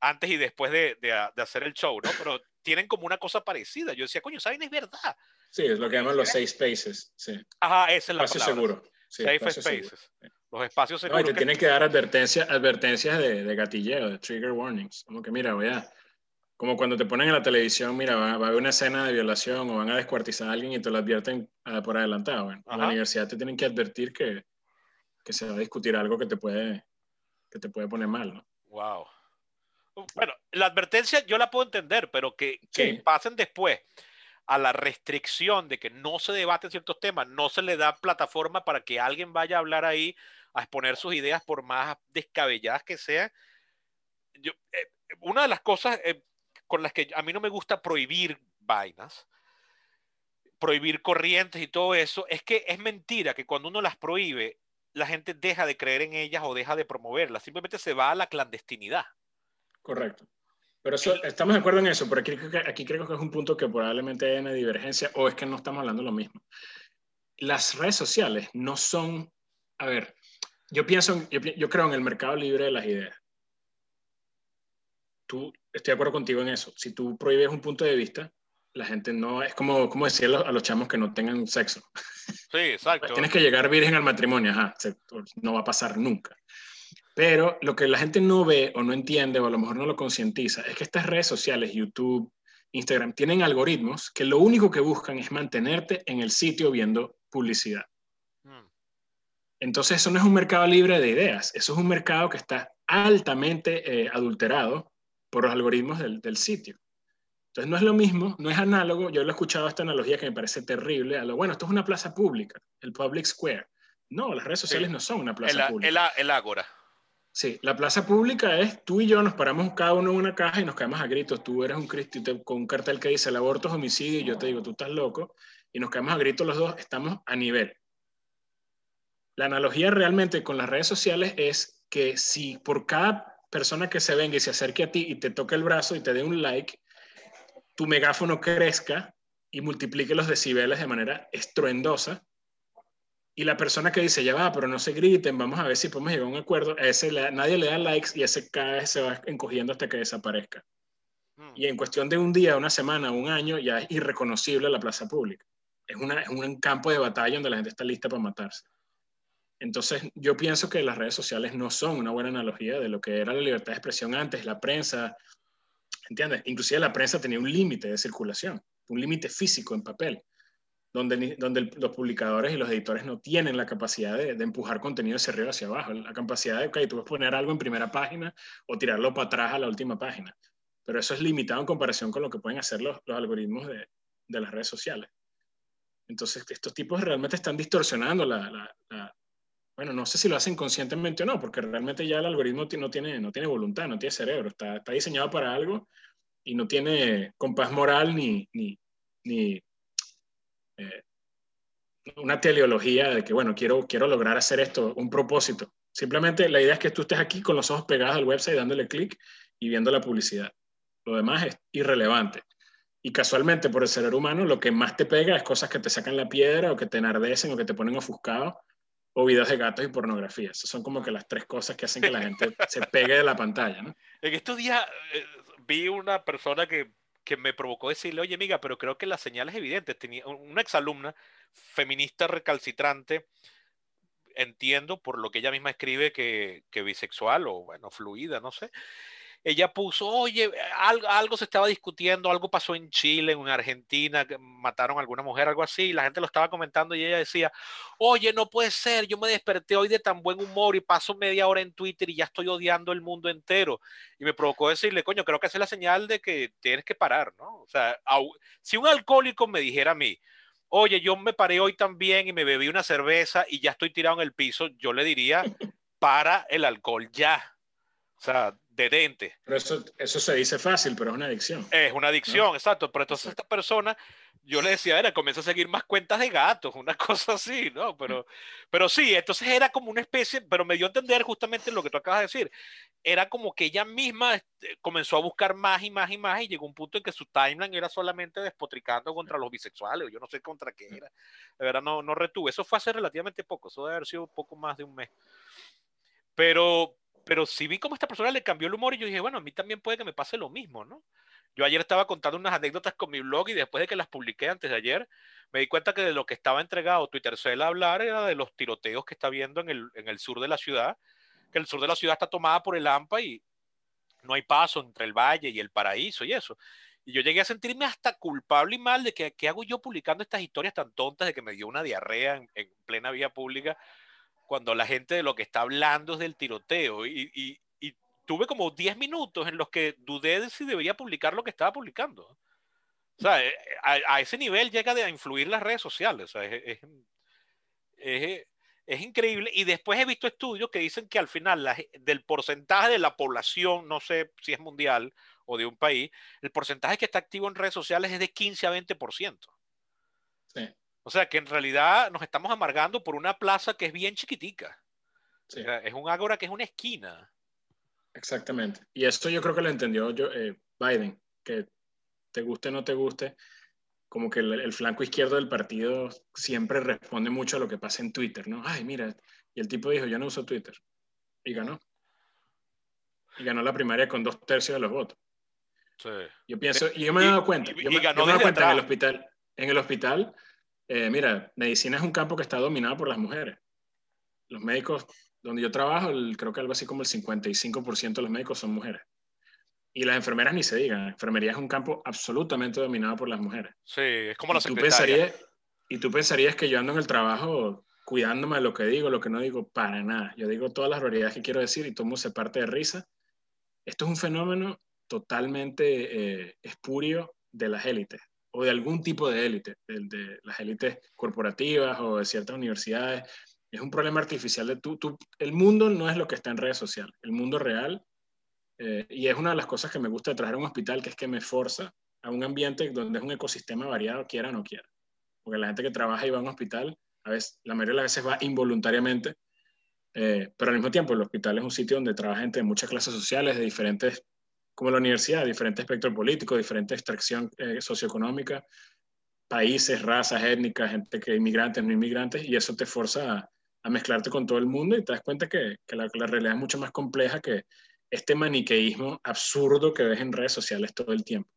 antes y después de, de, de, hacer el show, ¿no? Pero tienen como una cosa parecida. Yo decía, coño, ¿saben? Es verdad. Sí, es lo que llaman los safe spaces. Sí. Ajá, esa es la espacio seguro. Sí, safe spaces. Los espacios seguros. No, y te tienen que dar advertencias, advertencias de, de, gatilleo, de trigger warnings. Como que, mira, voy a... Como cuando te ponen en la televisión, mira, va, va a haber una escena de violación o van a descuartizar a alguien y te lo advierten uh, por adelantado. Bueno, en la universidad te tienen que advertir que, que se va a discutir algo que te puede, que te puede poner mal, ¿no? Wow. Bueno, la advertencia yo la puedo entender, pero que, que sí. pasen después a la restricción de que no se debaten ciertos temas, no se le da plataforma para que alguien vaya a hablar ahí, a exponer sus ideas por más descabelladas que sean. Yo, eh, una de las cosas eh, con las que a mí no me gusta prohibir vainas, prohibir corrientes y todo eso, es que es mentira que cuando uno las prohíbe, la gente deja de creer en ellas o deja de promoverlas, simplemente se va a la clandestinidad. Correcto. Pero eso, estamos de acuerdo en eso, pero aquí, aquí creo que es un punto que probablemente hay una divergencia o es que no estamos hablando lo mismo. Las redes sociales no son, a ver, yo pienso, yo, yo creo en el mercado libre de las ideas. Tú, estoy de acuerdo contigo en eso. Si tú prohíbes un punto de vista, la gente no, es como, como decir a los chamos que no tengan sexo. Sí, exacto. Tienes que llegar virgen al matrimonio, ajá, no va a pasar nunca. Pero lo que la gente no ve o no entiende o a lo mejor no lo concientiza es que estas redes sociales, YouTube, Instagram, tienen algoritmos que lo único que buscan es mantenerte en el sitio viendo publicidad. Mm. Entonces eso no es un mercado libre de ideas, eso es un mercado que está altamente eh, adulterado por los algoritmos del, del, sitio. Entonces no es lo mismo, no es análogo, yo lo he escuchado esta analogía que me parece terrible, a lo bueno, esto es una plaza pública, el public square. No, las redes sociales sí. no son una plaza el, pública. El, el ágora. Sí, la plaza pública es tú y yo nos paramos cada uno en una caja y nos caemos a gritos. Tú eres un cristo con un cartel que dice el aborto es homicidio y yo te digo tú estás loco y nos caemos a gritos los dos, estamos a nivel. La analogía realmente con las redes sociales es que si por cada persona que se venga y se acerque a ti y te toque el brazo y te dé un like, tu megáfono crezca y multiplique los decibeles de manera estruendosa. Y la persona que dice, ya va, pero no se griten, vamos a ver si podemos llegar a un acuerdo, a ese nadie le da likes y ese cada vez se va encogiendo hasta que desaparezca. Hmm. Y en cuestión de un día, una semana, un año, ya es irreconocible la plaza pública. Es, una, es un campo de batalla donde la gente está lista para matarse. Entonces, yo pienso que las redes sociales no son una buena analogía de lo que era la libertad de expresión antes, la prensa, ¿entiendes? Inclusive la prensa tenía un límite de circulación, un límite físico en papel, donde, donde los publicadores y los editores no tienen la capacidad de, empujar contenido hacia arriba hacia abajo, la capacidad de, ok, tú puedes poner algo en primera página o tirarlo para atrás a la última página, pero eso es limitado en comparación con lo que pueden hacer los, los algoritmos de, de, las redes sociales. Entonces, estos tipos realmente están distorsionando la, la bueno, no sé si lo hacen conscientemente o no, porque realmente ya el algoritmo no tiene, no tiene voluntad, no tiene cerebro, está, está diseñado para algo y no tiene compás moral ni, ni, ni eh, una teleología de que, bueno, quiero, quiero lograr hacer esto, un propósito. Simplemente la idea es que tú estés aquí con los ojos pegados al website dándole clic y viendo la publicidad. Lo demás es irrelevante. Y casualmente, por el ser humano, lo que más te pega es cosas que te sacan la piedra o que te enardecen o que te ponen ofuscado o videos de gatos y pornografía. Esas son como que las tres cosas que hacen que la gente se pegue de la pantalla, ¿no? En estos días eh, vi una persona que, que, me provocó decirle, oye, amiga, pero creo que la señal es evidente. Tenía una exalumna feminista recalcitrante, entiendo por lo que ella misma escribe que, que bisexual o, bueno, fluida, no sé ella puso, oye, algo, algo, se estaba discutiendo, algo pasó en Chile, en Argentina, que mataron a alguna mujer, algo así, y la gente lo estaba comentando y ella decía, oye, no puede ser, yo me desperté hoy de tan buen humor y paso media hora en Twitter y ya estoy odiando el mundo entero. Y me provocó decirle, coño, creo que esa es la señal de que tienes que parar, ¿no? O sea, si un alcohólico me dijera a mí, oye, yo me paré hoy también y me bebí una cerveza y ya estoy tirado en el piso, yo le diría, para el alcohol ya. O sea, detente. Pero eso, eso se dice fácil, pero es una adicción. Es una adicción, exacto. Pero entonces esta persona, yo le decía, era, comienza a seguir más cuentas de gatos, una cosa así, ¿no? Pero, pero sí, entonces era como una especie, pero me dio a entender justamente lo que tú acabas de decir. Era como que ella misma este, comenzó a buscar más y más y más y llegó un punto en que su timeline era solamente despotricando contra los bisexuales, yo no sé contra qué era. De verdad, no, no retuve. Eso fue hace relativamente poco, eso debe haber sido poco más de un mes. Pero, pero sí vi cómo esta persona le cambió el humor y yo dije, bueno, a mí también puede que me pase lo mismo, ¿no? Yo ayer estaba contando unas anécdotas con mi blog y después de que las publiqué antes de ayer, me di cuenta que de lo que estaba entregado Twitter a hablar era de los tiroteos que está habiendo en el, en el sur de la ciudad, que el sur de la ciudad está tomada por el AMPA y no hay paso entre el valle y el paraíso y eso. Y yo llegué a sentirme hasta culpable y mal de que qué hago yo publicando estas historias tan tontas de que me dio una diarrea en, en plena vía pública cuando la gente de lo que está hablando es del tiroteo. Y, tuve como 10 minutos en los que dudé de si debería publicar lo que estaba publicando. O sea, eh, a, ese nivel llega a influir las redes sociales. O sea, es, es, es, increíble. Y después he visto estudios que dicen que al final del porcentaje de la población, no sé si es mundial o de un país, el porcentaje que está activo en redes sociales es de 15 a 20%. Sí. O sea que en realidad nos estamos amargando por una plaza que es bien chiquitica. es un ágora que es una esquina. Exactamente. Y eso yo creo que lo entendió yo, eh, Biden, que te guste o no te guste, como que el, flanco izquierdo del partido siempre responde mucho a lo que pasa en Twitter, ¿no? Ay, mira, y el tipo dijo, yo no uso Twitter. Y ganó. Y ganó la primaria con dos tercios de los votos. Sí. Yo pienso, y yo me he dado cuenta, yo, me, ganó he cuenta en el hospital, en el hospital eh, mira, medicina es un campo que está dominado por las mujeres. Los médicos, donde yo trabajo, creo que algo así como el 55% de los médicos son mujeres. Y las enfermeras ni se digan. Enfermería es un campo absolutamente dominado por las mujeres. Sí, es como la secretaria. y tú pensarías que yo ando en el trabajo cuidándome de lo que digo, lo que no digo, para nada. Yo digo todas las realidades que quiero decir y todo se parte de risa. Esto es un fenómeno totalmente eh, espurio de las élites o de algún tipo de élite, de, de, las élites corporativas o de ciertas universidades. Es un problema artificial de tú, el mundo no es lo que está en redes sociales, el mundo real, eh, y es una de las cosas que me gusta de trabajar en un hospital, que es que me forza a un ambiente donde es un ecosistema variado, quiera o no quiera. Porque la gente que trabaja y va a un hospital, a veces, la mayoría de las veces va involuntariamente, Eh, pero al mismo tiempo el hospital es un sitio donde trabaja gente de muchas clases sociales, de diferentes, como la universidad, diferentes espectros políticos, diferente extracción eh, socioeconómica, países, razas étnicas, gente que inmigrantes, no inmigrantes, y eso te forza a, mezclarte con todo el mundo y te das cuenta que, la, realidad es mucho más compleja que este maniqueísmo absurdo que ves en redes sociales todo el tiempo.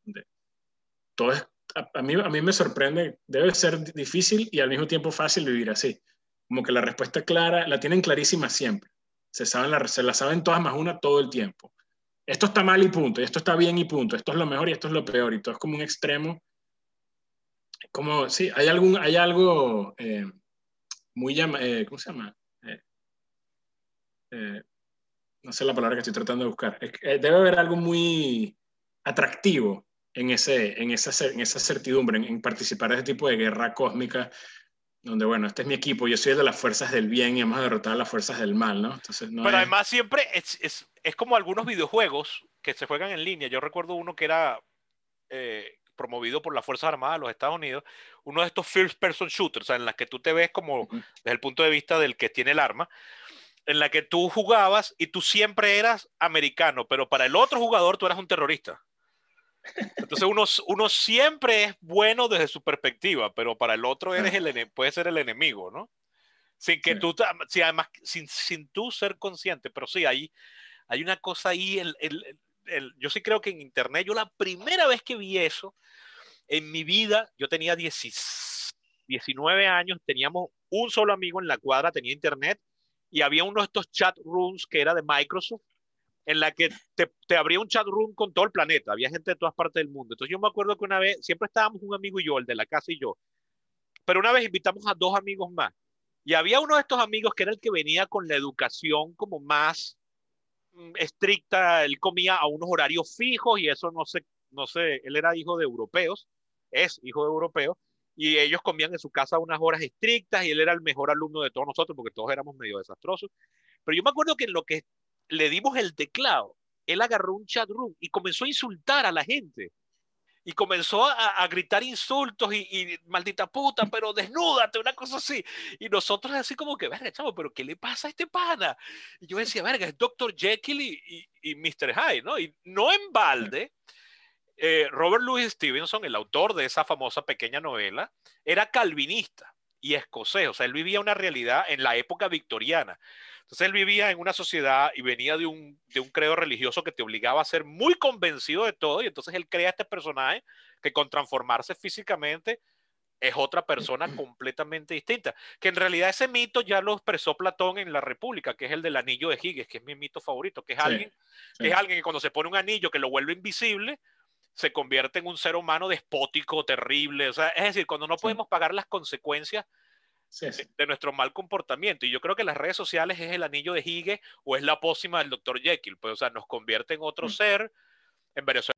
Todo es, a, mí, a mí me sorprende, debe ser difícil y al mismo tiempo fácil vivir así. Como que la respuesta clara, la tienen clarísima siempre. Se, saben la, se la saben todas más una todo el tiempo. Esto está mal y punto, y esto está bien y punto, esto es lo mejor y esto es lo peor, y todo es como un extremo como, sí, hay, algún, hay algo eh, muy eh, ¿cómo se llama? Eh, no sé la palabra que estoy tratando de buscar. debe haber algo muy atractivo en, ese, en, esa, en esa certidumbre, en, participar de ese tipo de guerra cósmica, donde, bueno, este es mi equipo, yo soy de las fuerzas del bien y hemos derrotado a las fuerzas del mal, ¿no? Entonces, no Pero además siempre es, es, es, como algunos videojuegos que se juegan en línea. Yo recuerdo uno que era promovido por las Fuerzas Armadas de los Estados Unidos, uno de estos first person shooters, o sea, en las que tú te ves como desde el punto de vista del que tiene el arma, en la que tú jugabas y tú siempre eras americano, pero para el otro jugador tú eras un terrorista. Entonces uno, uno siempre es bueno desde su perspectiva, pero para el otro eres el, puede ser el enemigo, ¿no? Sin que tú, además, sin, sin tú ser consciente, pero sí, hay, hay una cosa ahí, el, el, yo sí creo que en Internet, yo la primera vez que vi eso en mi vida, yo tenía 19 años, teníamos un solo amigo en la cuadra, tenía Internet, y había uno de estos chat rooms que era de Microsoft, en la que te, te, abría un chat room con todo el planeta, había gente de todas partes del mundo. Entonces yo me acuerdo que una vez, siempre estábamos un amigo y yo, el de la casa y yo, pero una vez invitamos a dos amigos más. Y había uno de estos amigos que era el que venía con la educación como más Mm, estricta, él comía a unos horarios fijos y eso no sé, no sé, él era hijo de europeos, es hijo de europeos, y ellos comían en su casa unas horas estrictas y él era el mejor alumno de todos nosotros porque todos éramos medio desastrosos. Pero yo me acuerdo que en lo que le dimos el teclado, él agarró un chat room y comenzó a insultar a la gente y comenzó a, gritar insultos y, maldita puta, pero desnúdate, una cosa así. Y nosotros así como que, verga, chavo, pero ¿qué le pasa a este pana? Y yo decía, verga, es Dr. Jekyll y, y, Mr. Hyde, ¿no? Y no en balde, eh, Robert Louis Stevenson, el autor de esa famosa pequeña novela, era calvinista y escocés, o sea, él vivía una realidad en la época victoriana. Entonces él vivía en una sociedad y venía de un, de un credo religioso que te obligaba a ser muy convencido de todo y entonces él crea este personaje que con transformarse físicamente es otra persona completamente distinta. Que en realidad ese mito ya lo expresó Platón en la República, que es el del anillo de Higgins, que es mi mito favorito, que es, alguien, Que es alguien que cuando se pone un anillo que lo vuelve invisible, se convierte en un ser humano despótico, terrible. O sea, es decir, cuando no podemos pagar las consecuencias de nuestro mal comportamiento. Y yo creo que las redes sociales es el anillo de Higgs o es la pócima del Dr. Jekyll. Pues, o sea, nos convierte en otro mm. ser. En Venezuela.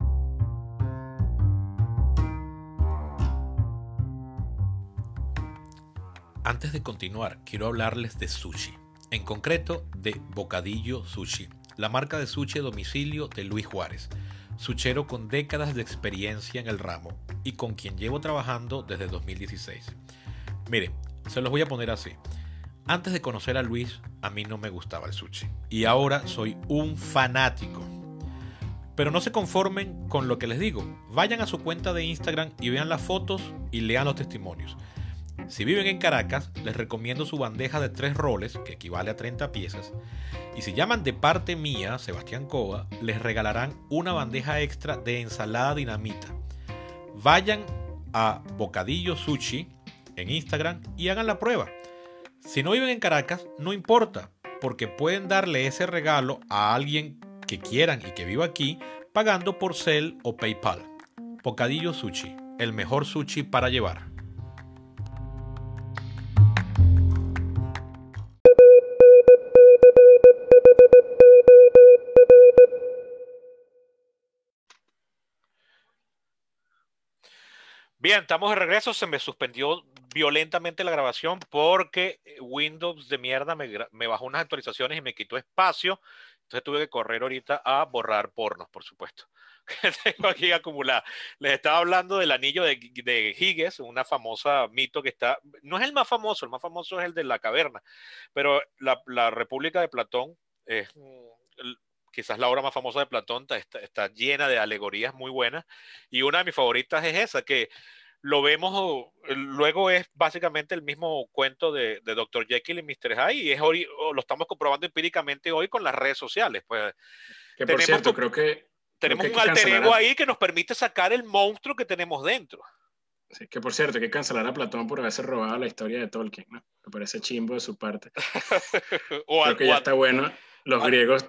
Antes de continuar, quiero hablarles de sushi. En concreto, de Bocadillo Sushi, la marca de sushi a domicilio de Luis Juárez, suchero con décadas de experiencia en el ramo y con quien llevo trabajando desde 2016. Miren, se los voy a poner así. Antes de conocer a Luis, a mí no me gustaba el sushi. Y ahora soy un fanático. Pero no se conformen con lo que les digo. Vayan a su cuenta de Instagram y vean las fotos y lean los testimonios. Si viven en Caracas, les recomiendo su bandeja de tres roles, que equivale a 30 piezas. Y si llaman de parte mía, Sebastián Cova, les regalarán una bandeja extra de ensalada dinamita. Vayan a Bocadillo Sushi en Instagram y hagan la prueba. Si no viven en Caracas, no importa, porque pueden darle ese regalo a alguien que quieran y que viva aquí pagando por Cel o PayPal. Bocadillo Sushi, el mejor sushi para llevar. Bien, estamos de regreso. Se me suspendió violentamente la grabación porque Windows de mierda me, bajó unas actualizaciones y me quitó espacio Entonces tuve que correr ahorita a borrar pornos, por supuesto. que tengo aquí acumulada. Les estaba hablando del anillo de, de una famosa mito que está, no es el más famoso, el más famoso es el de la caverna, pero la, la República de Platón es quizás la obra más famosa de Platón, está, está, llena de alegorías muy buenas, y una de mis favoritas es esa, que lo vemos, luego es básicamente el mismo cuento de, de Dr. Jekyll y Mr. Hyde, y es hoy, lo estamos comprobando empíricamente hoy con las redes sociales. Pues, que por cierto, creo que... Tenemos un alter ego ahí que nos permite sacar el monstruo que tenemos dentro. Sí, que por cierto, hay que cancelar a Platón por haberse robado la historia de Tolkien, ¿no? Me parece chimbo de su parte. o Creo que ya está bueno. Los griegos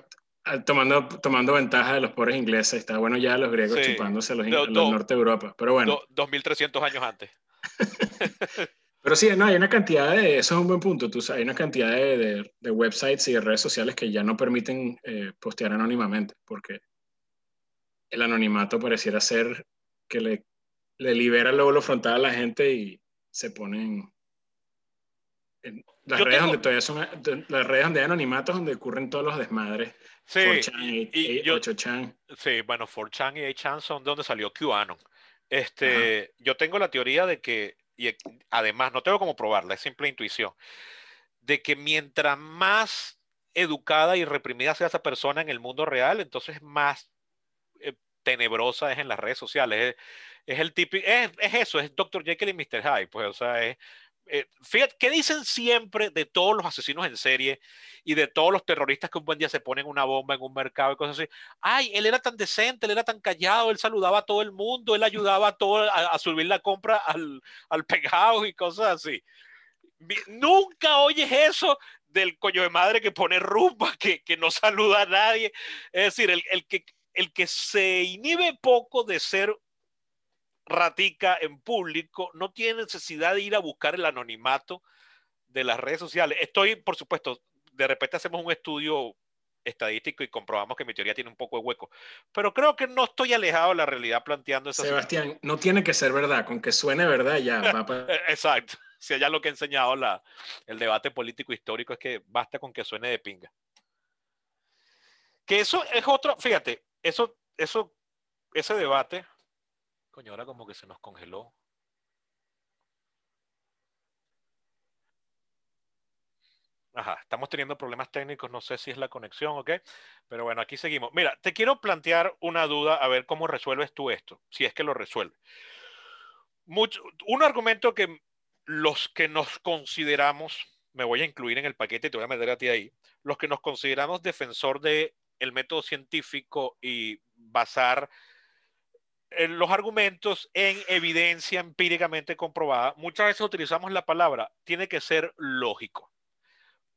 tomando, tomando ventaja de los pobres ingleses. Está bueno ya los griegos chupándose los, los norte de Europa. Pero bueno. 2300 años antes. Pero sí, no, hay una cantidad de, eso es un buen punto, tú, hay una cantidad de, de, websites y de redes sociales que ya no permiten eh, postear anónimamente, porque el anonimato pareciera ser que le, le libera luego lo frontal a la gente y se ponen las redes donde todavía son las redes donde hay anonimatos donde ocurren todos los desmadres. Sí, 4chan y, 8chan. Sí, bueno, 4chan y 8chan son de donde salió QAnon. Este, yo tengo la teoría de que, y además no tengo cómo probarla, es simple intuición, de que mientras más educada y reprimida sea esa persona en el mundo real, entonces más eh, tenebrosa es en las redes sociales. Es, el típico, es, es, eso, es Dr. Jekyll y Mr. Hyde, pues, o sea, es eh, fíjate, ¿qué dicen siempre de todos los asesinos en serie y de todos los terroristas que un buen día se ponen una bomba en un mercado y cosas así? Ay, él era tan decente, él era tan callado, él saludaba a todo el mundo, él ayudaba a, todo, a, subir la compra al, al pegado y cosas así. Nunca oyes eso del coño de madre que pone rumba, que, que no saluda a nadie. Es decir, el, el, que, el que se inhibe poco de ser ratica en público, no tiene necesidad de ir a buscar el anonimato de las redes sociales. Estoy, por supuesto, de repente hacemos un estudio estadístico y comprobamos que mi teoría tiene un poco de hueco, pero creo que no estoy alejado de la realidad planteando eso. Sebastián, no tiene que ser verdad, con que suene verdad ya. Exacto. Si allá lo que ha enseñado la, el debate político histórico es que basta con que suene de pinga. Que eso es otro, fíjate, eso, eso, ese debate Coño, ahora como que se nos congeló. Ajá, estamos teniendo problemas técnicos, no sé si es la conexión o qué, pero bueno, aquí seguimos. Mira, te quiero plantear una duda, a ver cómo resuelves tú esto, si es que lo resuelves. un argumento que los que nos consideramos, me voy a incluir en el paquete y te voy a meter a ti ahí, los que nos consideramos defensor del el método científico y basar los argumentos en evidencia empíricamente comprobada, muchas veces utilizamos la palabra, tiene que ser lógico.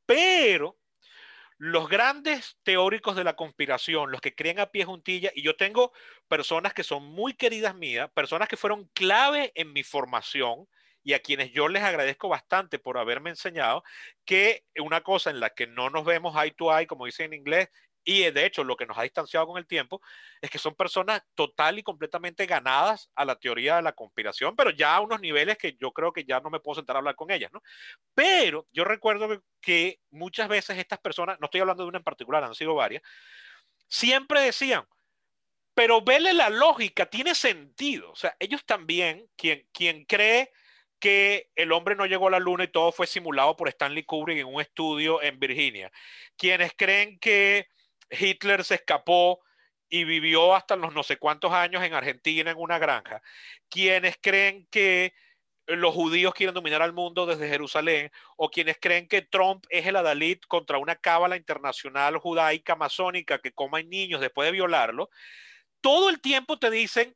Pero los grandes teóricos de la conspiración, los que creen a pie juntilla, y yo tengo personas que son muy queridas mías, personas que fueron clave en mi formación y a quienes yo les agradezco bastante por haberme enseñado que una cosa en la que no nos vemos eye to eye, como dicen en inglés, y de hecho, lo que nos ha distanciado con el tiempo es que son personas total y completamente ganadas a la teoría de la conspiración, pero ya a unos niveles que yo creo que ya no me puedo sentar a hablar con ellas, ¿no? Pero yo recuerdo que muchas veces estas personas, no estoy hablando de una en particular, han sido varias, siempre decían, pero vele la lógica, tiene sentido. O sea, ellos también, quien, quien cree que el hombre no llegó a la luna y todo fue simulado por Stanley Kubrick en un estudio en Virginia, quienes creen que Hitler se escapó y vivió hasta los no sé cuántos años en Argentina en una granja. Quienes creen que los judíos quieren dominar al mundo desde Jerusalén, o quienes creen que Trump es el adalid contra una cábala internacional judaica masónica que coma niños después de violarlo, todo el tiempo te dicen,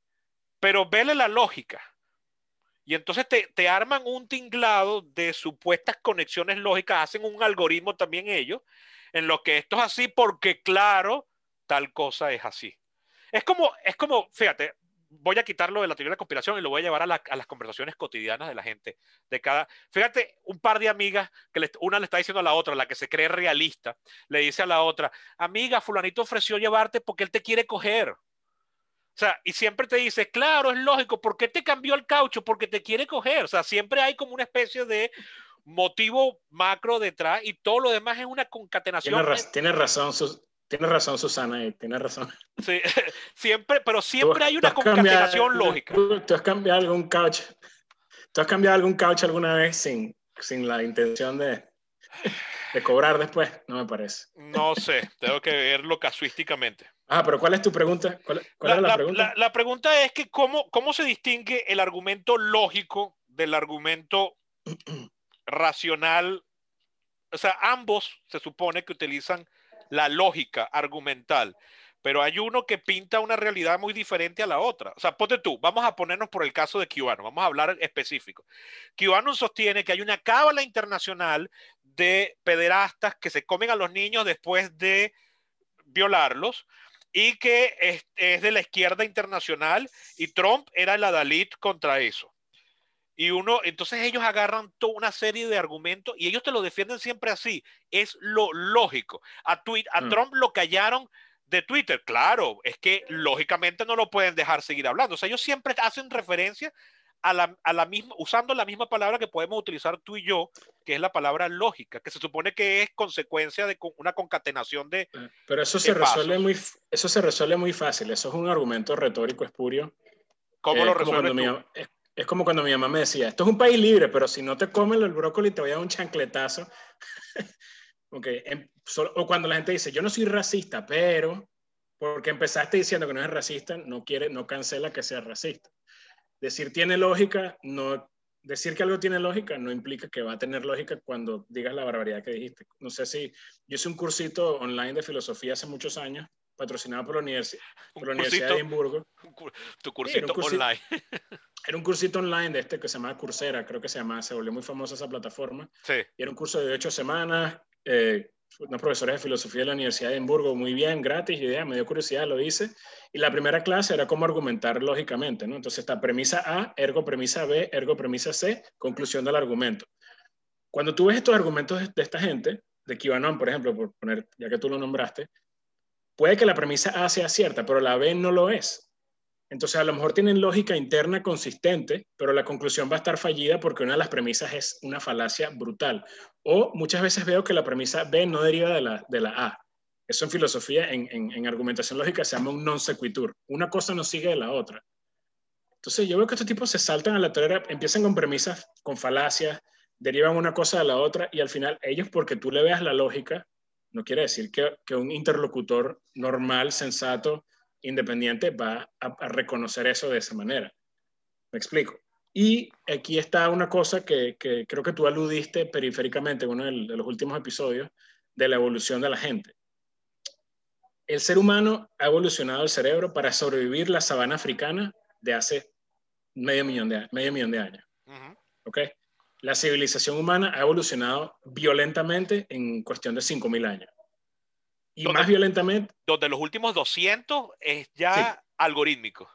pero vele la lógica. Y entonces te, te arman un tinglado de supuestas conexiones lógicas, hacen un algoritmo también ellos, en lo que esto es así porque claro, tal cosa es así. Es como, es como, fíjate, voy a quitarlo de la teoría de la conspiración y lo voy a llevar a, las conversaciones cotidianas de la gente. De cada, fíjate, un par de amigas que una le está diciendo a la otra, la que se cree realista, le dice a la otra, amiga, fulanito ofreció llevarte porque él te quiere coger. O sea, y siempre te dice, claro, es lógico, ¿por qué te cambió el caucho? Porque te quiere coger. O sea, siempre hay como una especie de motivo macro detrás y todo lo demás es una concatenación. Tiene, razón, Tienes razón, Susana, eh, tienes razón. Sí, siempre, pero siempre hay una concatenación lógica. Tú, has cambiado algún couch. ¿Tú has cambiado algún couch alguna vez sin, sin la intención de, de cobrar después? No me parece. No sé, tengo que verlo casuísticamente. Ah, pero ¿cuál es tu pregunta? ¿Cuál, la, es la, pregunta? La, pregunta es que cómo, cómo se distingue el argumento lógico del argumento racional. O sea, ambos se supone que utilizan la lógica argumental, pero hay uno que pinta una realidad muy diferente a la otra. O sea, ponte tú, vamos a ponernos por el caso de QAnon, vamos a hablar específico. QAnon sostiene que hay una cábala internacional de pederastas que se comen a los niños después de violarlos y que es de la izquierda internacional y Trump era el adalid contra eso. Y uno, entonces ellos agarran toda una serie de argumentos y ellos te lo defienden siempre así. Es lo lógico. A, a mm. Trump lo callaron de Twitter. Claro, es que lógicamente no lo pueden dejar seguir hablando. O sea, ellos siempre hacen referencia a la, a la, misma, usando la misma palabra que podemos utilizar tú y yo, que es la palabra lógica, que se supone que es consecuencia de una concatenación de. Eh, pero eso se resuelve muy, eso se resuelve muy fácil. Eso es un argumento retórico espurio. ¿Cómo lo resuelves tú? Es como cuando mi mamá me decía, esto es un país libre, pero si no te comen el brócoli te voy a dar un chancletazo. Em, o cuando la gente dice, yo no soy racista, pero porque empezaste diciendo que no es racista, no quiere, no cancela que sea racista. Decir tiene lógica, no, decir que algo tiene lógica no implica que va a tener lógica cuando digas la barbaridad que dijiste. No sé si yo hice un cursito online de filosofía hace muchos años, patrocinado por la, Universidad de Edimburgo. Tu cursito online. era un cursito online de este que se llama Coursera, creo que se llama, se volvió muy famosa esa plataforma. Sí. Y era un curso de ocho semanas, eh, unos profesores de filosofía de la Universidad de Edimburgo, muy bien, gratis, idea, me dio curiosidad, lo hice. Y la primera clase era cómo argumentar lógicamente, ¿no? Entonces está premisa A, ergo premisa B, ergo premisa C, conclusión del argumento. Cuando tú ves estos argumentos de esta gente, de Kivanon, por ejemplo, por poner, ya que tú lo nombraste, puede que la premisa A sea cierta, pero la B no lo es. Entonces, a lo mejor tienen lógica interna consistente, pero la conclusión va a estar fallida porque una de las premisas es una falacia brutal. O muchas veces veo que la premisa B no deriva de la, de la A. Eso en filosofía, en, en, argumentación lógica, se llama un non sequitur. Una cosa no sigue de la otra. Entonces, yo veo que estos tipos se saltan a la torera, empiezan con premisas, con falacias, derivan una cosa de la otra y al final ellos, porque tú le veas la lógica, no quiere decir que, que un interlocutor normal, sensato, independiente va a, reconocer eso de esa manera. ¿Me explico? Y aquí está una cosa que, creo que tú aludiste periféricamente en uno de los últimos episodios de la evolución de la gente. El ser humano ha evolucionado el cerebro para sobrevivir la sabana africana de hace medio millón de, medio millón de años. ¿Ok? La civilización humana ha evolucionado violentamente en cuestión de 5.000 años. Y más violentamente. Donde los últimos 200 es ya algorítmico.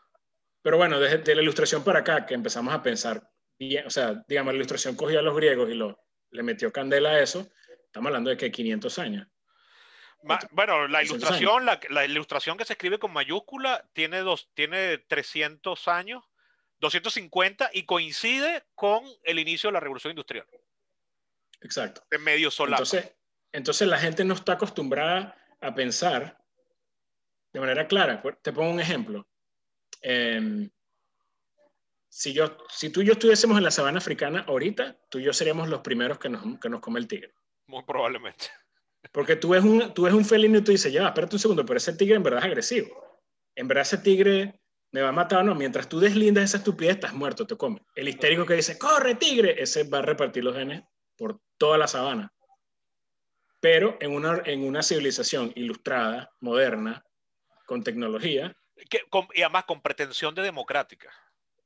Pero bueno, desde la ilustración para acá, que empezamos a pensar bien, o sea, digamos, la ilustración cogió a los griegos y lo, le metió candela a eso, estamos hablando de que 500 años. bueno, la ilustración, la, la, ilustración que se escribe con mayúscula tiene, dos, tiene 300 años, 250 y coincide con el inicio de la revolución industrial. Exacto. En medio solar. Entonces, entonces la gente no está acostumbrada a pensar de manera clara. Te pongo un ejemplo. Em, si, yo, si tú y yo estuviésemos en la sabana africana ahorita, tú y yo seríamos los primeros que nos, que nos come el tigre. Muy probablemente. Porque tú ves, un, tú ves un felino y tú dices, ya, espérate un segundo, pero ese tigre en verdad es agresivo. En verdad ese tigre me va a matar o no. Mientras tú deslindas esa estupidez, estás muerto, te come. El histérico que dice, corre tigre, ese va a repartir los genes por toda la sabana pero en una, en una civilización ilustrada, moderna, con tecnología. Que, y además con pretensión de democrática.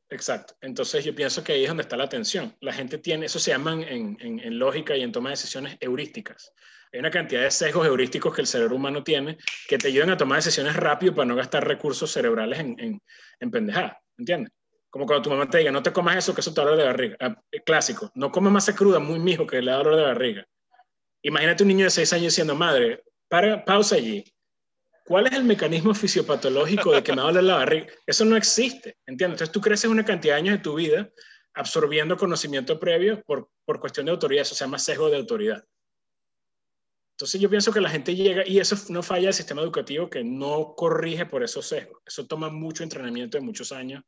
Exacto. Entonces yo pienso que ahí es donde está la tensión. La gente tiene, eso se llaman en, en, lógica y en toma de decisiones heurísticas. Hay una cantidad de sesgos heurísticos que el cerebro humano tiene que te ayudan a tomar decisiones rápido para no gastar recursos cerebrales en, en, en pendejadas. ¿Entiendes? Como cuando tu mamá te diga, no te comas eso, que eso te da dolor de barriga. Ah, clásico. No comas masa cruda, muy mijo, que le da dolor de barriga. Imagínate un niño de 6 años siendo madre. Para, pausa allí. ¿Cuál es el mecanismo fisiopatológico de que me duele la barriga? Eso no existe, ¿entiendes? Entonces tú creces una cantidad de años de tu vida absorbiendo conocimiento previo por, por cuestión de autoridad. Eso se llama sesgo de autoridad. Entonces yo pienso que la gente llega, y eso no falla el sistema educativo que no corrige por esos sesgos. Eso toma mucho entrenamiento de muchos años,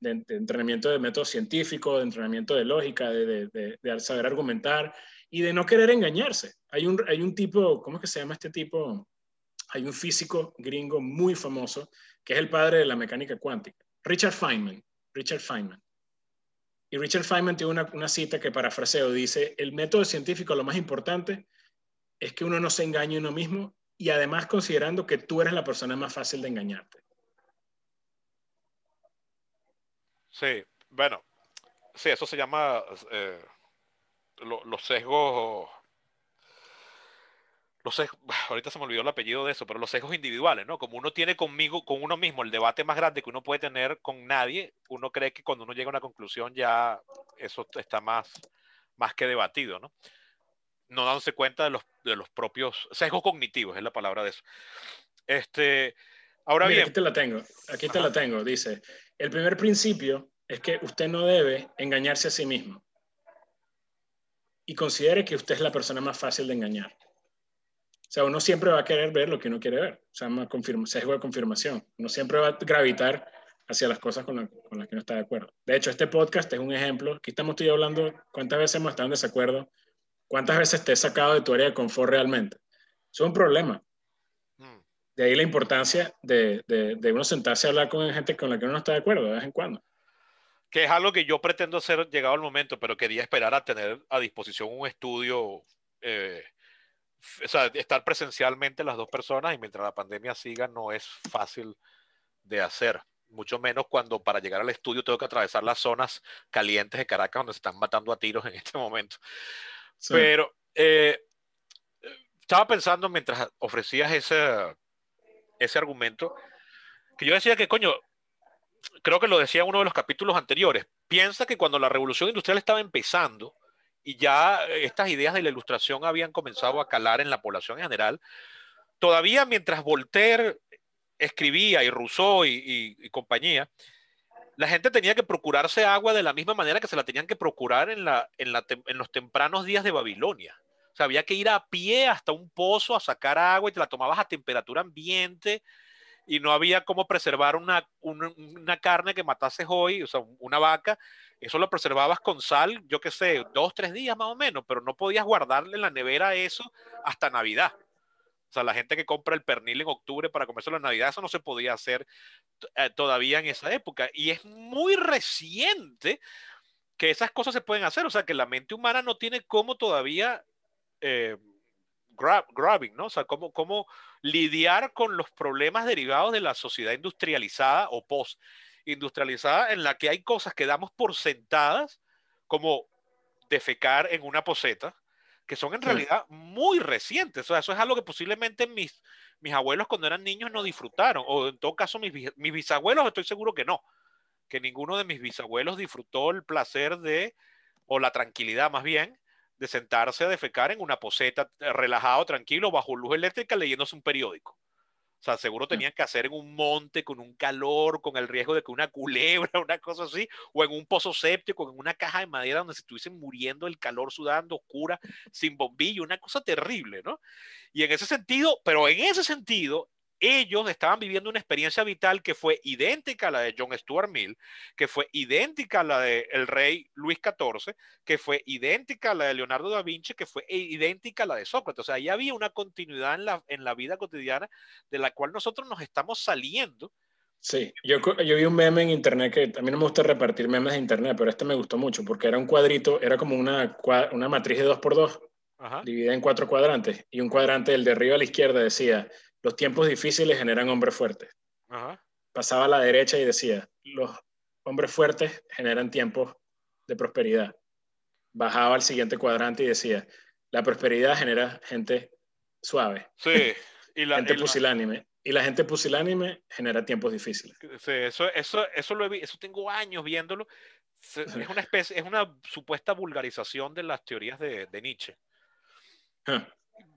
de, entrenamiento de método científico, de entrenamiento de lógica, de, de, saber argumentar y de no querer engañarse. Hay un, hay un tipo, ¿cómo es que se llama este tipo? Hay un físico gringo muy famoso que es el padre de la mecánica cuántica, Richard Feynman. Richard Feynman. Y Richard Feynman tiene una, una cita que parafraseo, dice, el método científico lo más importante es que uno no se engañe uno mismo y además considerando que tú eres la persona más fácil de engañarte. Sí, bueno, sí, eso se llama eh, los sesgos, los sesgos, ahorita se me olvidó el apellido de eso, pero los sesgos individuales, ¿no? Como uno tiene conmigo, con uno mismo, el debate más grande que uno puede tener con nadie, uno cree que cuando uno llega a una conclusión ya eso está más, más que debatido, ¿no? No dándose cuenta de los, de los propios sesgos cognitivos, es la palabra de eso. Este, ahora bien. Aquí te la tengo, aquí te la tengo. Dice: el primer principio es que usted no debe engañarse a sí mismo y considere que usted es la persona más fácil de engañar. O sea, uno siempre va a querer ver lo que uno quiere ver. Se llama sesgo de confirmación. Uno siempre va a gravitar hacia las cosas con, con, las que no está de acuerdo. De hecho, este podcast es un ejemplo. Aquí estamos tú hablando cuántas veces hemos estado en desacuerdo ¿Cuántas veces te he sacado de tu área de confort realmente? Eso es un problema. Mm. De ahí la importancia de, de, uno sentarse a hablar con gente con la que uno no está de acuerdo de vez en cuando. Que es algo que yo pretendo hacer llegado el momento, pero quería esperar a tener a disposición un estudio, eh, o sea, estar presencialmente las dos personas y mientras la pandemia siga no es fácil de hacer mucho menos cuando para llegar al estudio tengo que atravesar las zonas calientes de Caracas donde se están matando a tiros en este momento. Pero eh, estaba pensando mientras ofrecías ese, ese argumento, que yo decía que, coño, creo que lo decía uno de los capítulos anteriores, piensa que cuando la revolución industrial estaba empezando y ya estas ideas de la ilustración habían comenzado a calar en la población en general, todavía mientras Voltaire escribía y Rousseau y compañía, la gente tenía que procurarse agua de la misma manera que se la tenían que procurar en, la, en, los tempranos días de Babilonia. O sea, había que ir a pie hasta un pozo a sacar agua y te la tomabas a temperatura ambiente y no había cómo preservar una, una, carne que matases hoy, o sea, una vaca, eso lo preservabas con sal, yo qué sé, dos, tres días más o menos, pero no podías guardarle en la nevera eso hasta Navidad. O sea, la gente que compra el pernil en octubre para comerse la Navidad, eso no se podía hacer eh, todavía en esa época. Y es muy reciente que esas cosas se pueden hacer. O sea, que la mente humana no tiene cómo todavía eh, grabbing, ¿no? O sea, cómo, cómo lidiar con los problemas derivados de la sociedad industrializada o post-industrializada, en la que hay cosas que damos por sentadas, como defecar en una poseta, que son en realidad muy recientes. O sea, eso es algo que posiblemente mis, mis abuelos cuando eran niños no disfrutaron. O en todo caso, mis, mis bisabuelos estoy seguro que no. Que ninguno de mis bisabuelos disfrutó el placer de, o la tranquilidad más bien, de sentarse a defecar en una poseta eh, relajado, tranquilo, bajo luz eléctrica, leyéndose un periódico. O sea, seguro mm. tenían que hacer en un monte con un calor, con el riesgo de que una culebra, una cosa así, o en un pozo séptico, en una caja de madera donde se estuviesen muriendo el calor, sudando, oscura, sin bombillo, una cosa terrible, ¿no? Y en ese sentido, pero en ese sentido, ellos estaban viviendo una experiencia vital que fue idéntica a la de John Stuart Mill, que fue idéntica a la del el rey Luis XIV, que fue idéntica a la de Leonardo da Vinci, que fue idéntica a la de Sócrates. O sea, ahí había una continuidad en la, en la vida cotidiana de la cual nosotros nos estamos saliendo. Sí, yo, yo vi un meme en internet que a mí no me gusta repartir memes de internet, pero este me gustó mucho porque era un cuadrito, era como una, una matriz de dos por dos, dividida en cuatro cuadrantes, y un cuadrante, el de arriba a la izquierda, decía los tiempos difíciles generan hombres fuertes. Pasaba a la derecha y decía, los hombres fuertes generan tiempos de prosperidad. Bajaba al siguiente cuadrante y decía, la prosperidad genera gente suave. Sí. Y la, gente pusilánime. Y la gente pusilánime genera tiempos difíciles. Sí, eso, eso, eso, lo he, eso tengo años viéndolo. Es una especie, es una supuesta vulgarización de las teorías de, de Nietzsche. Ah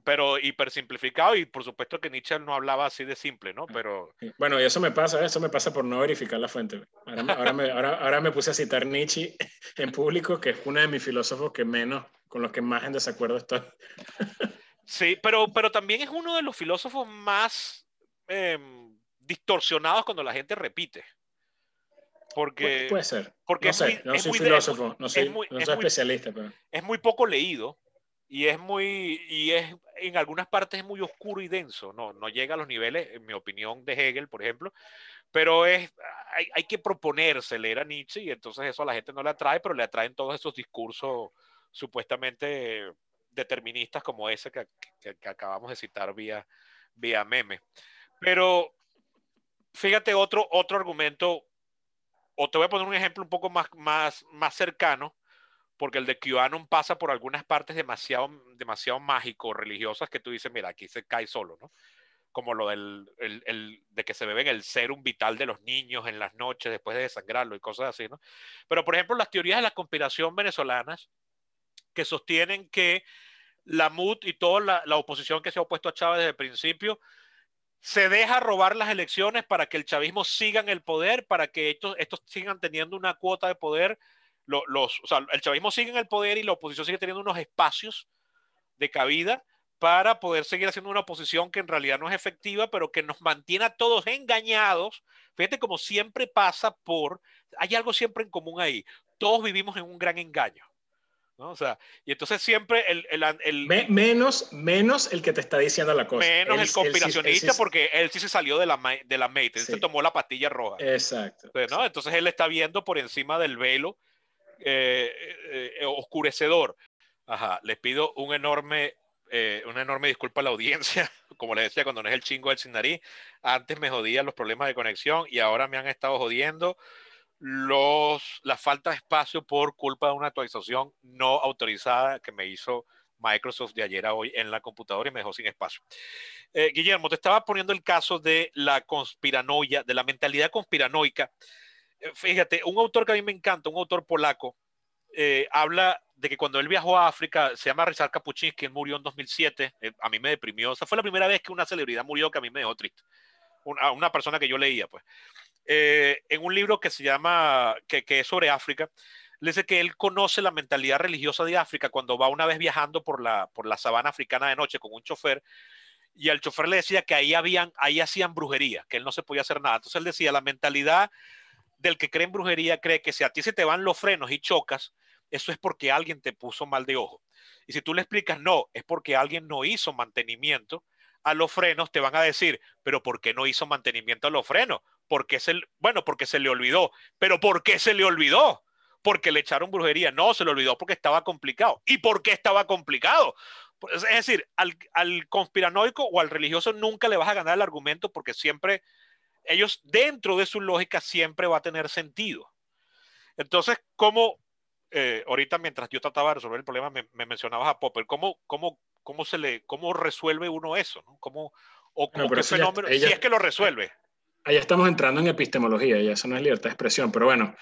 pero hiper simplificado y por supuesto que Nietzsche no hablaba así de simple, ¿no? Pero... Bueno, y eso me pasa, eso me pasa por no verificar la fuente. Ahora, ahora, me, ahora, ahora, me, puse a citar Nietzsche en público, que es uno de mis filósofos que menos, con los que más en desacuerdo estoy. Sí, pero, pero también es uno de los filósofos más em, distorsionados cuando la gente repite. Porque, puede, ser. Porque no sé, no soy filósofo, no soy, especialista. Pero... Es muy poco leído y es muy, y es en algunas partes es muy oscuro y denso, no, no llega a los niveles, en mi opinión, de Hegel, por ejemplo, pero es, hay, hay que proponerse leer a Nietzsche y entonces eso a la gente no le atrae, pero le atraen todos esos discursos supuestamente deterministas como ese que, que, acabamos de citar vía, vía meme. Pero fíjate otro, otro argumento, o te voy a poner un ejemplo un poco más, más, más cercano, porque el de QAnon pasa por algunas partes demasiado, demasiado mágico, religiosas, que tú dices, mira, aquí se cae solo, ¿no? Como lo del, el, el, de que se beben el serum vital de los niños en las noches después de desangrarlo y cosas así, ¿no? Pero, por ejemplo, las teorías de la conspiración venezolanas que sostienen que la MUT y toda la, la oposición que se ha opuesto a Chávez desde el principio se deja robar las elecciones para que el chavismo siga en el poder, para que estos, estos sigan teniendo una cuota de poder los, o sea, el chavismo sigue en el poder y la oposición sigue teniendo unos espacios de cabida para poder seguir haciendo una oposición que en realidad no es efectiva, pero que nos mantiene a todos engañados. Fíjate como siempre pasa por, hay algo siempre en común ahí, todos vivimos en un gran engaño. ¿no? O sea, y entonces siempre el... el, el menos, menos el que te está diciendo la cosa. Menos el, conspiracionista porque él sí se salió de la, de la mate, él se tomó la pastilla roja. Exacto. ¿no? Entonces él está viendo por encima del velo eh, eh, oscurecedor. Ajá, les pido un enorme, eh, una enorme disculpa a la audiencia. Como les decía, cuando no es el chingo del sin antes me jodían los problemas de conexión y ahora me han estado jodiendo los, la falta de espacio por culpa de una actualización no autorizada que me hizo Microsoft de ayer a hoy en la computadora y me dejó sin espacio. Guillermo, te estaba poniendo el caso de la conspiranoia, de la mentalidad conspiranoica fíjate, un autor que a mí me encanta, un autor polaco, eh, habla de que cuando él viajó a África, se llama Richard Kapuczynski, él murió en 2007, eh, a mí me deprimió, o sea, fue la primera vez que una celebridad murió que a mí me dejó triste, una, persona que yo leía, pues. Eh, en un libro que se llama, que, que, es sobre África, le dice que él conoce la mentalidad religiosa de África cuando va una vez viajando por la, por la sabana africana de noche con un chofer, y al chofer le decía que ahí, habían, ahí hacían brujería, que él no se podía hacer nada. Entonces él decía, la mentalidad del que cree en brujería cree que si a ti se te van los frenos y chocas, eso es porque alguien te puso mal de ojo. Y si tú le explicas, no, es porque alguien no hizo mantenimiento a los frenos, te van a decir, pero ¿por qué no hizo mantenimiento a los frenos? Porque es el, bueno, porque se le olvidó. Pero ¿por qué se le olvidó? Porque le echaron brujería. No, se le olvidó porque estaba complicado. ¿Y por qué estaba complicado? Es decir, al, al conspiranoico o al religioso nunca le vas a ganar el argumento porque siempre ellos dentro de su lógica siempre va a tener sentido. Entonces, ¿cómo, eh, ahorita mientras yo trataba de resolver el problema, me, mencionabas a Popper, ¿cómo, cómo, cómo, se le, cómo resuelve uno eso? ¿no? ¿Cómo, o qué fenómeno, si es que lo resuelve? Allá estamos entrando en epistemología y eso no es libertad de expresión, pero bueno.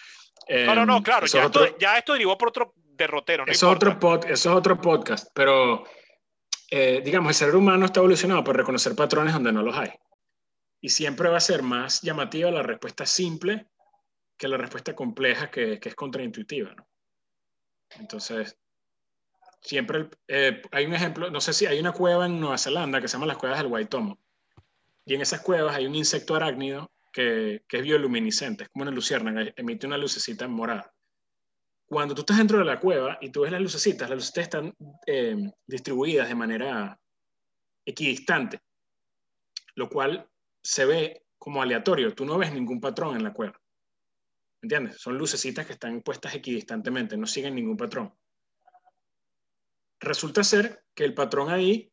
no, no, no, eh, claro, ya, esto, ya, esto, derivó por otro derrotero. eso, es otro pod, eso es otro podcast, pero eh, digamos, el ser humano está evolucionado por reconocer patrones donde no los hay. Y siempre va a ser más llamativa la respuesta simple que la respuesta compleja que, que es contraintuitiva. ¿no? Entonces, siempre eh, hay un ejemplo, no sé si hay una cueva en Nueva Zelanda que se llama las cuevas del Waitomo. Y en esas cuevas hay un insecto arácnido que, que es bioluminiscente, es como una luciérnaga, emite una lucecita morada. Cuando tú estás dentro de la cueva y tú ves las lucecitas, las lucecitas están eh, distribuidas de manera equidistante, lo cual se ve como aleatorio. Tú no ves ningún patrón en la cueva. ¿Entiendes? Son lucecitas que están puestas equidistantemente, no siguen ningún patrón. Resulta ser que el patrón ahí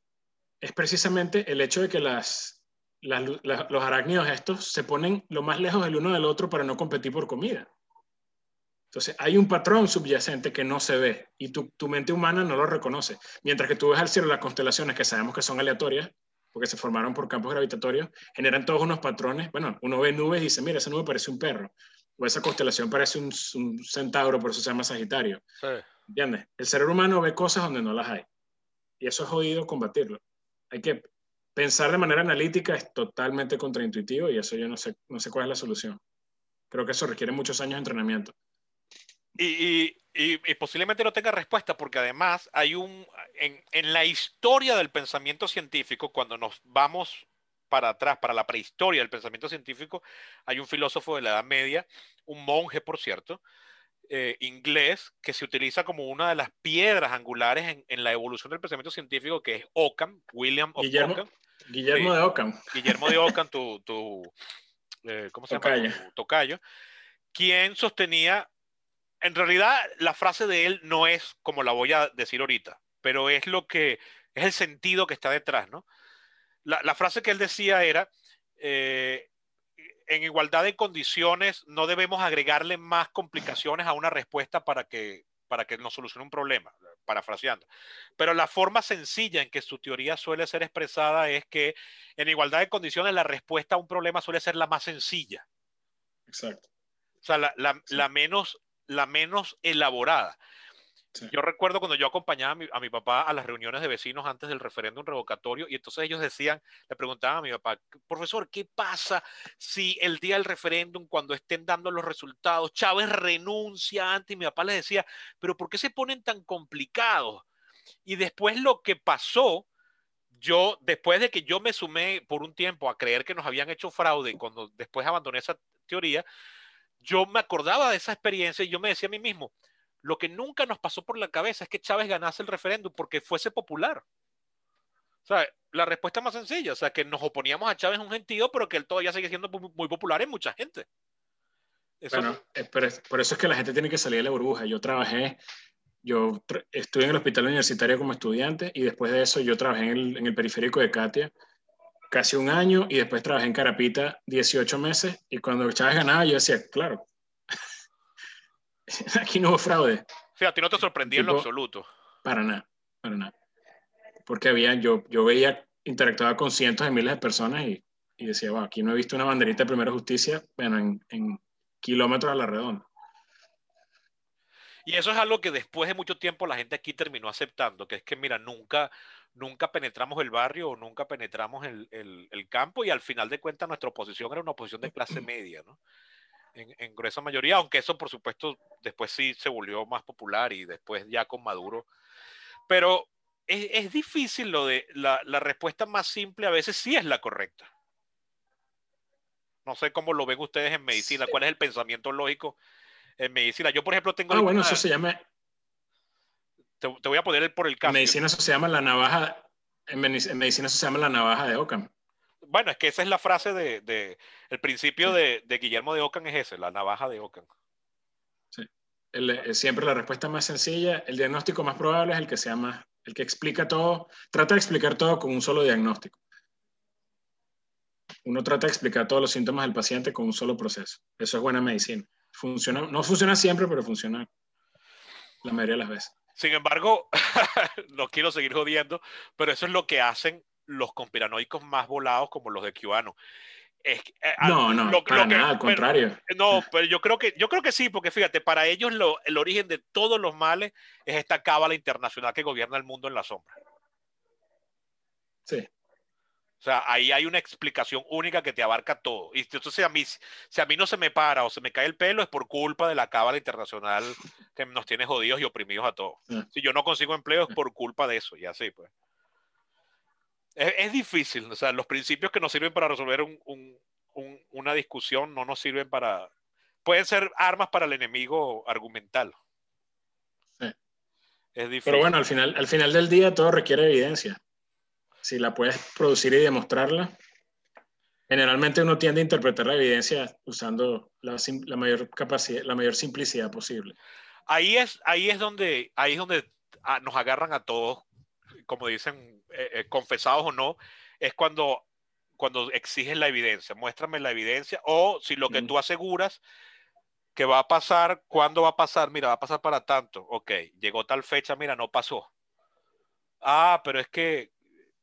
es precisamente el hecho de que los arácnidos estos se ponen lo más lejos del uno del otro para no competir por comida. Entonces, hay un patrón subyacente que no se ve y tu, tu mente humana no lo reconoce. Mientras que tú ves al cielo las constelaciones que sabemos que son aleatorias, porque se formaron por campos gravitatorios, generan todos unos patrones. Bueno, uno ve nubes y dice, mira, esa nube parece un perro, o esa constelación parece un, centauro, por eso se llama Sagitario. ¿Entiendes? El cerebro humano ve cosas donde no las hay. Y eso es jodido combatirlo. Hay que pensar de manera analítica, es totalmente contraintuitivo y eso yo no sé, no sé cuál es la solución. Creo que eso requiere muchos años de entrenamiento. Y, posiblemente no tenga respuesta porque además hay un, en, en, la historia del pensamiento científico, cuando nos vamos para atrás, para la prehistoria del pensamiento científico, hay un filósofo de la Edad Media, un monje, por cierto, eh, inglés, que se utiliza como una de las piedras angulares en, la evolución del pensamiento científico, que es Ockham, William of Guillermo, Ockham. Guillermo de Ockham. Guillermo de Ockham, tu, tu eh, ¿cómo se llama? tocayo, quien sostenía, en realidad la frase de él no es como la voy a decir ahorita, pero es lo que, es el sentido que está detrás, ¿no? la, frase que él decía era, eh, en igualdad de condiciones no debemos agregarle más complicaciones a una respuesta para que, para que nos solucione un problema, parafraseando. Pero la forma sencilla en que su teoría suele ser expresada es que en igualdad de condiciones la respuesta a un problema suele ser la más sencilla. Exacto. O sea, la, menos, la menos elaborada. Yo recuerdo cuando yo acompañaba a mi, papá a las reuniones de vecinos antes del referéndum revocatorio y entonces ellos decían, le preguntaban a mi papá, profesor, ¿qué pasa si el día del referéndum, cuando estén dando los resultados, Chávez renuncia antes? Y mi papá les decía, pero ¿por qué se ponen tan complicados? Y después lo que pasó, yo, después de que yo me sumé por un tiempo a creer que nos habían hecho fraude, cuando después abandoné esa teoría, yo me acordaba de esa experiencia y yo me decía a mí mismo, lo que nunca nos pasó por la cabeza es que Chávez ganase el referéndum porque fuese popular. O sea, la respuesta más sencilla, o sea, que nos oponíamos a Chávez en un sentido, pero que él todavía sigue siendo muy popular en mucha gente. bueno, por eso es que la gente tiene que salir de la burbuja. Yo trabajé, yo estuve en el hospital universitario como estudiante y después de eso yo trabajé en el, en el periférico de Katia casi un año y después trabajé en Carapita 18 meses y cuando Chávez ganaba yo decía, claro, Aquí no hubo fraude. Sí, a ti no te sorprendió en lo absoluto. Para nada, para nada. Porque había, yo, yo veía, interactuaba con cientos de miles de personas y, y decía, bueno, aquí no he visto una banderita de primera justicia, bueno, en, en kilómetros a la redonda. Y eso es algo que después de mucho tiempo la gente aquí terminó aceptando, que es que, mira, nunca, nunca penetramos el barrio o nunca penetramos el, el, el campo y al final de cuentas nuestra oposición era una oposición de clase media, ¿no? en, gruesa mayoría, aunque eso por supuesto después sí se volvió más popular y después ya con Maduro. Pero es, difícil lo de la, respuesta más simple a veces sí es la correcta. No sé cómo lo ven ustedes en medicina, cuál es el pensamiento lógico en medicina. Yo, por ejemplo, tengo... Ah, bueno, eso se llama... Te, voy a poner por el caso. En medicina eso se llama la navaja... En medicina eso se llama la navaja de Ockham bueno, es que esa es la frase de, el principio de, Guillermo de Ockham es ese, la navaja de Ockham. Sí. Eh, siempre la respuesta más sencilla, el diagnóstico más probable es el que sea más, el que explica todo, trata de explicar todo con un solo diagnóstico. Uno trata de explicar todos los síntomas del paciente con un solo proceso. Eso es buena medicina. Funciona, no funciona siempre, pero funciona la mayoría de las veces. Sin embargo, no quiero seguir jodiendo, pero eso es lo que hacen los conspiranoicos más volados como los de Cubano. Es, eh, no, no, lo, para nada, al contrario. no, pero yo creo que yo creo que sí, porque fíjate, para ellos lo, el origen de todos los males es esta cábala internacional que gobierna el mundo en la sombra. Sí. O sea, ahí hay una explicación única que te abarca todo. Y entonces, a mí, si a mí no se me para o se me cae el pelo, es por culpa de la cábala internacional que nos tiene jodidos y oprimidos a todos. Si yo no consigo empleo, es por culpa de eso, y así, pues es, difícil, o sea, los principios que nos sirven para resolver una discusión no nos sirven para... Pueden ser armas para el enemigo argumental. Sí. Es difícil. Pero bueno, al final, al final del día todo requiere evidencia. Si la puedes producir y demostrarla, generalmente uno tiende a interpretar la evidencia usando la, mayor capacidad, la mayor simplicidad posible. Ahí es, ahí es donde, ahí es donde ah, nos agarran a todos, como dicen eh, eh, confesados o no, es cuando, cuando exiges la evidencia. Muéstrame la evidencia o si lo que tú aseguras que va a pasar, ¿cuándo va a pasar? Mira, va a pasar para tanto. Ok, llegó tal fecha, mira, no pasó. Ah, pero es que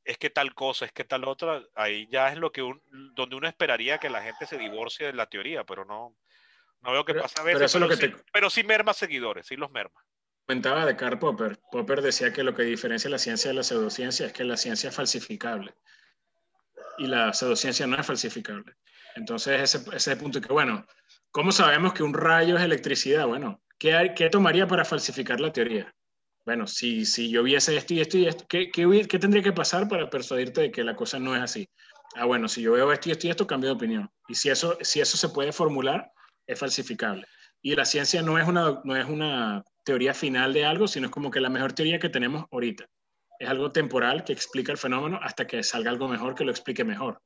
es que tal cosa, es que tal otra, ahí ya es lo que donde uno esperaría que la gente se divorcie de la teoría, pero no, no veo que pasa a veces. Pero, pero, sí, pero sí merma seguidores, sí los merma comentaba de Karl Popper. Popper decía que lo que diferencia la ciencia de la pseudociencia es que la ciencia es falsificable y la pseudociencia no es falsificable. Entonces, ese, ese punto que, bueno, ¿cómo sabemos que un rayo es electricidad? Bueno, ¿qué, ¿qué, tomaría para falsificar la teoría? Bueno, si, si yo viese esto y esto y esto, ¿qué, qué, qué tendría que pasar para persuadirte de que la cosa no es así? Ah, bueno, si yo veo esto y esto y esto, cambio de opinión. Y si eso, si eso se puede formular, es falsificable. Y la ciencia no es, una, no es una teoría final de algo, sino es como que la mejor teoría que tenemos ahorita. Es algo temporal que explica el fenómeno hasta que salga algo mejor que lo explique mejor.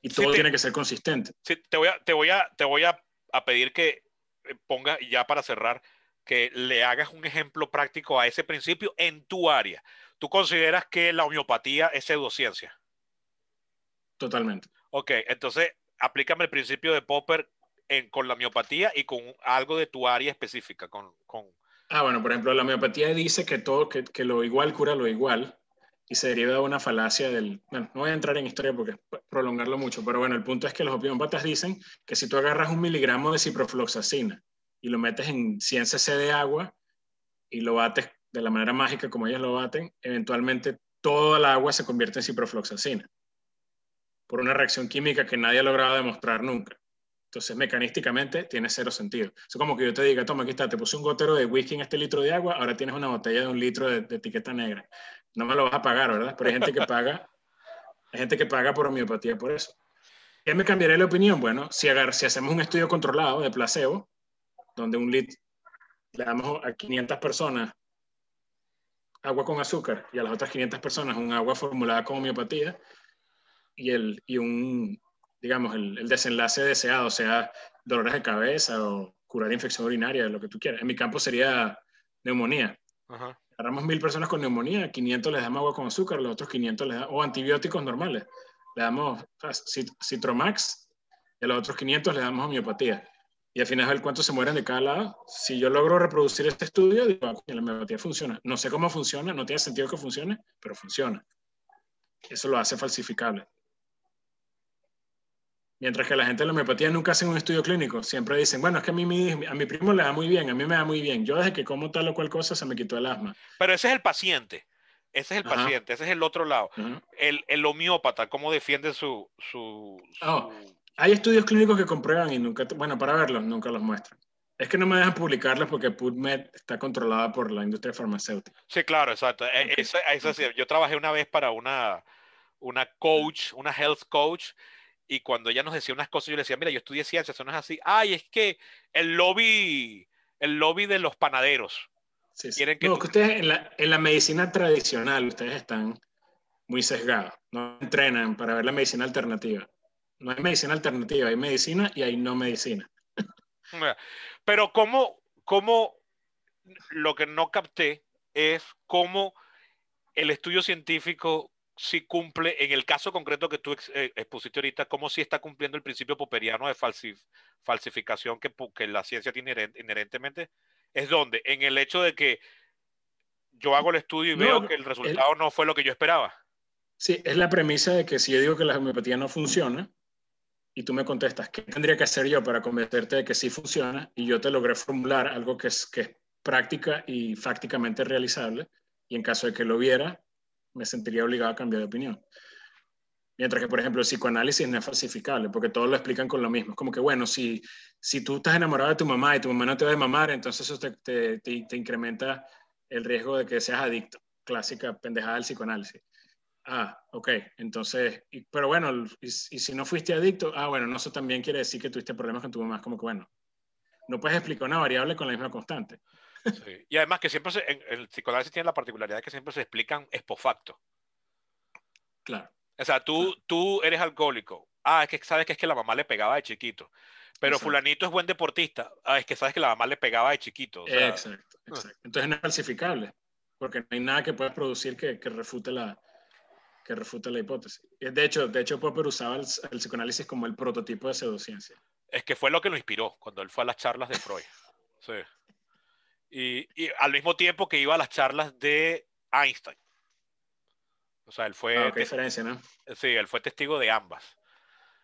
Y todo tiene que ser consistente. Sí, te voy a, te voy a, te voy a, a pedir que eh, ponga, ya para cerrar, que le hagas un ejemplo práctico a ese principio en tu área. ¿Tú consideras que la homeopatía es pseudociencia? Totalmente. Ok, entonces aplícame el principio de Popper en, con la miopatía y con algo de tu área específica. Con, con... Ah, bueno, por ejemplo, la miopatía dice que todo, que, que, lo igual cura lo igual y se deriva de una falacia del... Bueno, no voy a entrar en historia porque es prolongarlo mucho, pero bueno, el punto es que los homeópatas dicen que si tú agarras un miligramo de ciprofloxacina y lo metes en 100 cc de agua y lo bates de la manera mágica como ellos lo baten, eventualmente toda el agua se convierte en ciprofloxacina por una reacción química que nadie ha logrado demostrar nunca. Entonces, mecanísticamente tiene cero sentido. Es como que yo te diga, toma, aquí está, te puse un gotero de whisky en este litro de agua, ahora tienes una botella de un litro de, etiqueta negra. No me lo vas a pagar, ¿verdad? Pero hay gente que paga, hay gente que paga por homeopatía por eso. ¿Qué me cambiaría la opinión? Bueno, si, agar, si hacemos un estudio controlado de placebo, donde un litro le damos a 500 personas agua con azúcar y a las otras 500 personas un agua formulada con homeopatía, y, el, y un, digamos, el, el, desenlace deseado, sea dolores de cabeza o curar infección urinaria, lo que tú quieras. En mi campo sería neumonía. Ajá. Agarramos mil personas con neumonía, 500 les damos agua con azúcar, los otros 500 les damos, o antibióticos normales. Le damos Citromax y a los otros 500 le damos homeopatía. Y al final, ver cuánto se mueren de cada lado. Si yo logro reproducir este estudio, digo, ah, la homeopatía funciona. No sé cómo funciona, no tiene sentido que funcione, pero funciona. Eso lo hace falsificable. Mientras que la gente de la homeopatía nunca hace un estudio clínico. Siempre dicen, bueno, es que a mí a mi primo le da muy bien, a mí me da muy bien. Yo desde que como tal o cual cosa se me quitó el asma. Pero ese es el paciente. Ese es el Ajá. paciente, ese es el otro lado. El, el, homeópata, ¿cómo defiende su... su, su... Oh, hay estudios clínicos que comprueban y nunca, bueno, para verlos, nunca los muestran. Es que no me dejan publicarlos porque PubMed está controlada por la industria farmacéutica. Sí, claro, exacto. E, okay. Eso, eso sí. Yo trabajé una vez para una, una coach, una health coach, y cuando ella nos decía unas cosas, yo le decía, mira, yo estudié ciencia, eso no es así. Ay, es que el lobby, el lobby de los panaderos. Sí, sí. Quieren que, no, que ustedes en la, en la, medicina tradicional, ustedes están muy sesgados. No entrenan para ver la medicina alternativa. No hay medicina alternativa, hay medicina y hay no medicina. Pero cómo, cómo lo que no capté es cómo el estudio científico si cumple, en el caso concreto que tú eh, expusiste ahorita, cómo si está cumpliendo el principio popperiano de falsif falsificación que, que, la ciencia tiene inherentemente, es donde, en el hecho de que yo hago el estudio y no, veo que el resultado el, no fue lo que yo esperaba. Sí, es la premisa de que si yo digo que la homeopatía no funciona y tú me contestas, ¿qué tendría que hacer yo para convencerte de que sí funciona? Y yo te logré formular algo que es, que es práctica y fácticamente realizable, y en caso de que lo viera, me sentiría obligado a cambiar de opinión. Mientras que, por ejemplo, el psicoanálisis no es falsificable, porque todos lo explican con lo mismo. Es como que, bueno, si, si tú estás enamorado de tu mamá y tu mamá no te va a mamar, entonces eso te, te, te, te incrementa el riesgo de que seas adicto. Clásica pendejada del psicoanálisis. Ah, ok, entonces, y, pero bueno, y, y, si no fuiste adicto, ah, bueno, no, eso también quiere decir que tuviste problemas con tu mamá. Como que, bueno, no puedes explicar una variable con la misma constante. Sí. Y además que siempre se, en, el psicoanálisis tiene la particularidad de que siempre se explican expofacto. Claro. O sea, tú, tú eres alcohólico. Ah, es que sabes que es que la mamá le pegaba de chiquito. Pero exacto. fulanito es buen deportista. Ah, es que sabes que la mamá le pegaba de chiquito. O sea, exacto, exacto. Entonces no es falsificable. Porque no hay nada que pueda producir que, que refute la, que refute la hipótesis. De hecho, de hecho Popper usaba el, el, psicoanálisis como el prototipo de pseudociencia. Es que fue lo que lo inspiró cuando él fue a las charlas de Freud. Sí. Y, y, al mismo tiempo que iba a las charlas de Einstein. O sea, él fue. Ah, qué diferencia, ¿no? Sí, él fue testigo de ambas.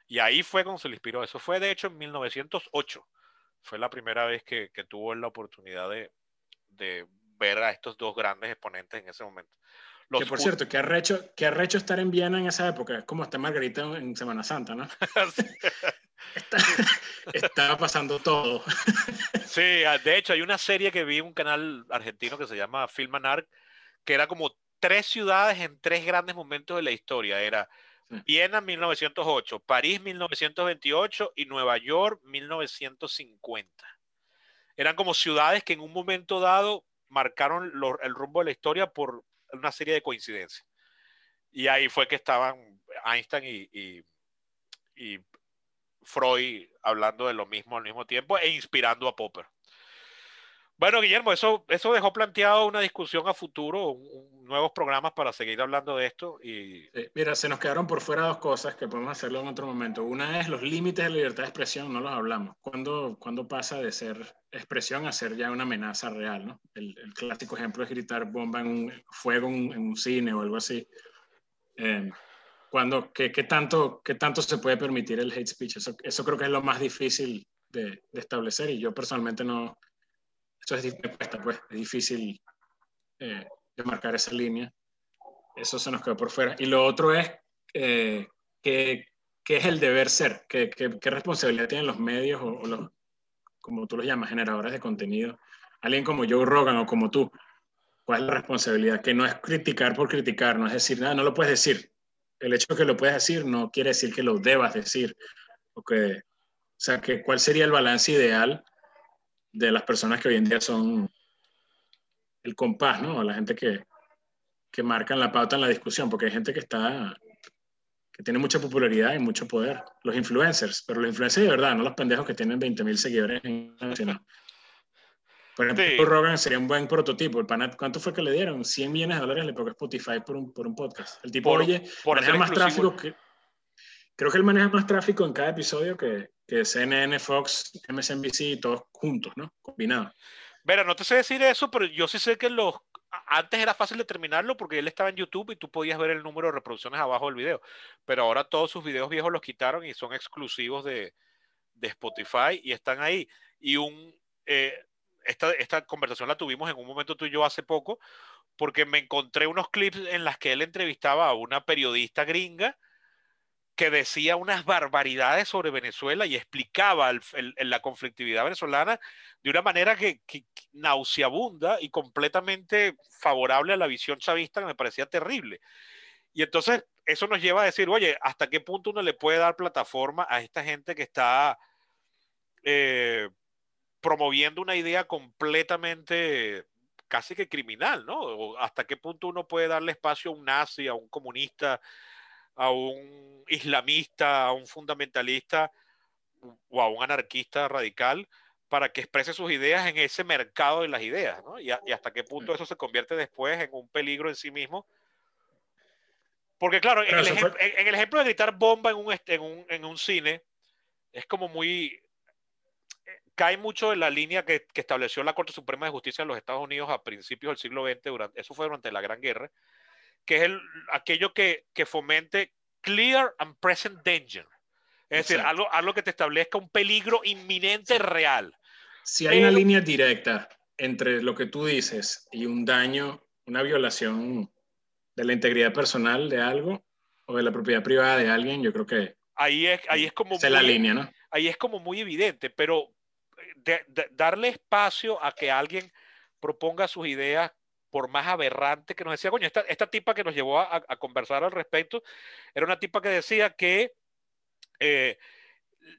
Y ahí fue cuando se le inspiró. Eso fue, de hecho, en 1908. Fue la primera vez que, que tuvo la oportunidad de, de, ver a estos dos grandes exponentes en ese momento. Los que por cierto, que arrecho, que arrecho estar en Viena en esa época. Es como está Margarita en Semana Santa, ¿no? estaba pasando todo. Sí, ah, de hecho hay una serie que vi en un canal argentino que se llama Filmanar, que era como tres ciudades en tres grandes momentos de la historia. Era Viena 1908, París 1928 y Nueva York 1950. Eran como ciudades que en un momento dado marcaron el rumbo de la historia por una serie de coincidencias. Y ahí fue que estaban Einstein y, y Freud hablando de lo mismo al mismo tiempo e inspirando a Popper. Bueno, Guillermo, eso, eso dejó planteado una discusión a futuro, nuevos programas para seguir hablando de esto. Y... mira, se nos quedaron por fuera dos cosas que podemos hacerlo en otro momento. Una es los límites de la libertad de expresión, no los hablamos. ¿Cuándo, cuando pasa de ser expresión a ser ya una amenaza real? ¿no? El, clásico ejemplo es gritar bomba en un fuego en, un cine o algo así. Eh, cuando, ¿qué, qué, tanto, ¿Qué tanto se puede permitir el hate speech? Eso, eso creo que es lo más difícil de, de establecer y yo personalmente no eso es, pues, es difícil eh, de marcar esa línea. Eso se nos quedó por fuera. Y lo otro es eh, qué es el deber ser, qué, qué, responsabilidad tienen los medios o, los, como tú los llamas, generadores de contenido. Alguien como Joe Rogan o como tú, ¿cuál es la responsabilidad? Que no es criticar por criticar, no es decir nada, no lo puedes decir. El hecho de que lo puedes decir no quiere decir que lo debas decir. O, que, o sea, que, ¿cuál sería el balance ideal de las personas que hoy en día son el compás, ¿no? La gente que, que marcan la pauta en la discusión, porque hay gente que está que tiene mucha popularidad y mucho poder. Los influencers, pero los influencers de verdad, no los pendejos que tienen 20.000 seguidores en Por ejemplo, Rogan sería un buen prototipo. El ¿Cuánto fue que le dieron? 100 millones de dólares le pagó Spotify por un, por un podcast. El tipo, oye, por maneja más tráfico que... Creo que él maneja más tráfico en cada episodio que, CNN, Fox, MSNBC, todos juntos, ¿no? Combinados. Mira, no te sé decir eso, pero yo sí sé que los antes era fácil determinarlo porque él estaba en YouTube y tú podías ver el número de reproducciones abajo del video. Pero ahora todos sus videos viejos los quitaron y son exclusivos de, de Spotify y están ahí. Y un, eh, esta, esta, conversación la tuvimos en un momento tú y yo hace poco porque me encontré unos clips en las que él entrevistaba a una periodista gringa que decía unas barbaridades sobre Venezuela y explicaba la conflictividad venezolana de una manera que, nauseabunda y completamente favorable a la visión chavista que me parecía terrible. Y entonces eso nos lleva a decir, oye, ¿hasta qué punto uno le puede dar plataforma a esta gente que está eh, promoviendo una idea completamente casi que criminal, ¿no? ¿Hasta qué punto uno puede darle espacio a un nazi, a un comunista? A un islamista, a un fundamentalista o a un anarquista radical para que exprese sus ideas en ese mercado de las ideas, ¿no? Y, hasta qué punto eso se convierte después en un peligro en sí mismo. Porque claro, en el, ejemplo de gritar bomba en un, en un, en un cine, es como muy... Eh, cae mucho en la línea que, que, estableció la Corte Suprema de Justicia en los Estados Unidos a principios del siglo XX, durante, eso fue durante la Gran Guerra, que es el, aquello que, que, fomente clear and present danger. Es decir, algo, algo que te establezca un peligro inminente real. Si hay una línea directa entre lo que tú dices y un daño, una violación de la integridad personal de algo o de la propiedad privada de alguien, yo creo que ahí es, ahí es como muy, la línea, ¿no? Ahí es como muy evidente, pero darle espacio a que alguien proponga sus ideas por más aberrante que nos decía, coño, esta, esta tipa que nos llevó a, conversar al respecto, era una tipa que decía que eh,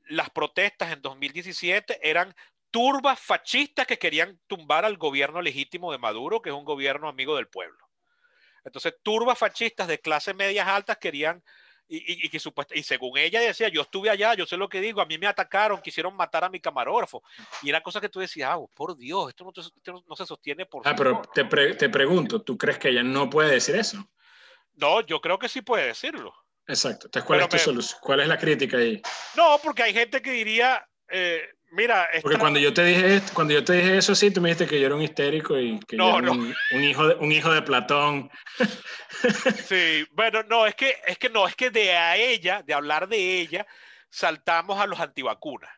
las protestas en 2017 eran turbas fascistas que querían tumbar al gobierno legítimo de Maduro, que es un gobierno amigo del pueblo. Entonces, turbas fascistas de clases medias altas querían y, y, y, según ella decía, yo estuve allá, yo sé lo que digo, a mí me atacaron, quisieron matar a mi camarógrafo. Y era cosa que tú decías, ah, por Dios, esto no, se sostiene por... Ah, pero te, te, pregunto, ¿tú crees que ella no puede decir eso? No, yo creo que sí puede decirlo. Exacto. Entonces, ¿cuál, es, tu solución? ¿cuál es la crítica ahí? No, porque hay gente que diría, eh, Mira, porque cuando yo te dije cuando yo te dije eso sí, tú me dijiste que yo era un histérico y que yo era Un, hijo de, un hijo de Platón. Sí, bueno, no, es que es que no, es que de a ella, de hablar de ella, saltamos a los antivacunas.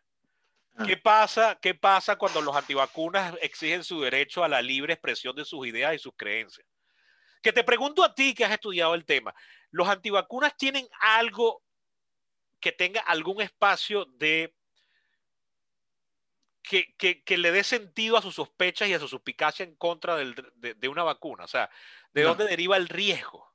Ah. ¿Qué pasa? ¿Qué pasa cuando los antivacunas exigen su derecho a la libre expresión de sus ideas y sus creencias? Que te pregunto a ti que has estudiado el tema, ¿los antivacunas tienen algo que tenga algún espacio de que, que, que, le dé sentido a sus sospechas y a su suspicacia en contra del, de, de, una vacuna? O sea, ¿de no. dónde deriva el riesgo?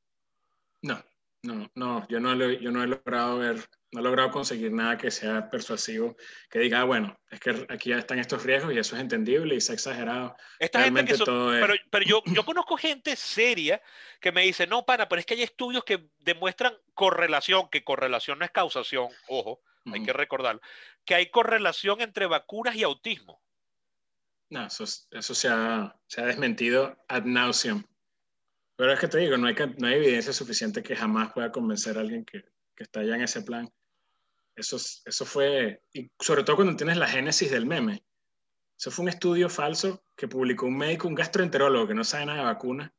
No, no, no, yo no, lo, yo no he logrado ver, no he logrado conseguir nada que sea persuasivo, que diga, ah, bueno, es que aquí ya están estos riesgos y eso es entendible y se ha exagerado. Esta Realmente gente que son, es... pero, pero, yo, yo conozco gente seria que me dice, no, pana, pero es que hay estudios que demuestran correlación, que correlación no es causación, ojo, -huh. hay que recordarlo, que hay correlación entre vacunas y autismo. No, eso, eso se, ha, se ha desmentido ad nauseum. Pero es que te digo, no hay, no hay evidencia suficiente que jamás pueda convencer a alguien que, que está ya en ese plan. Eso, eso fue, y sobre todo cuando tienes la génesis del meme. Eso fue un estudio falso que publicó un médico, un gastroenterólogo que no sabe nada de vacunas,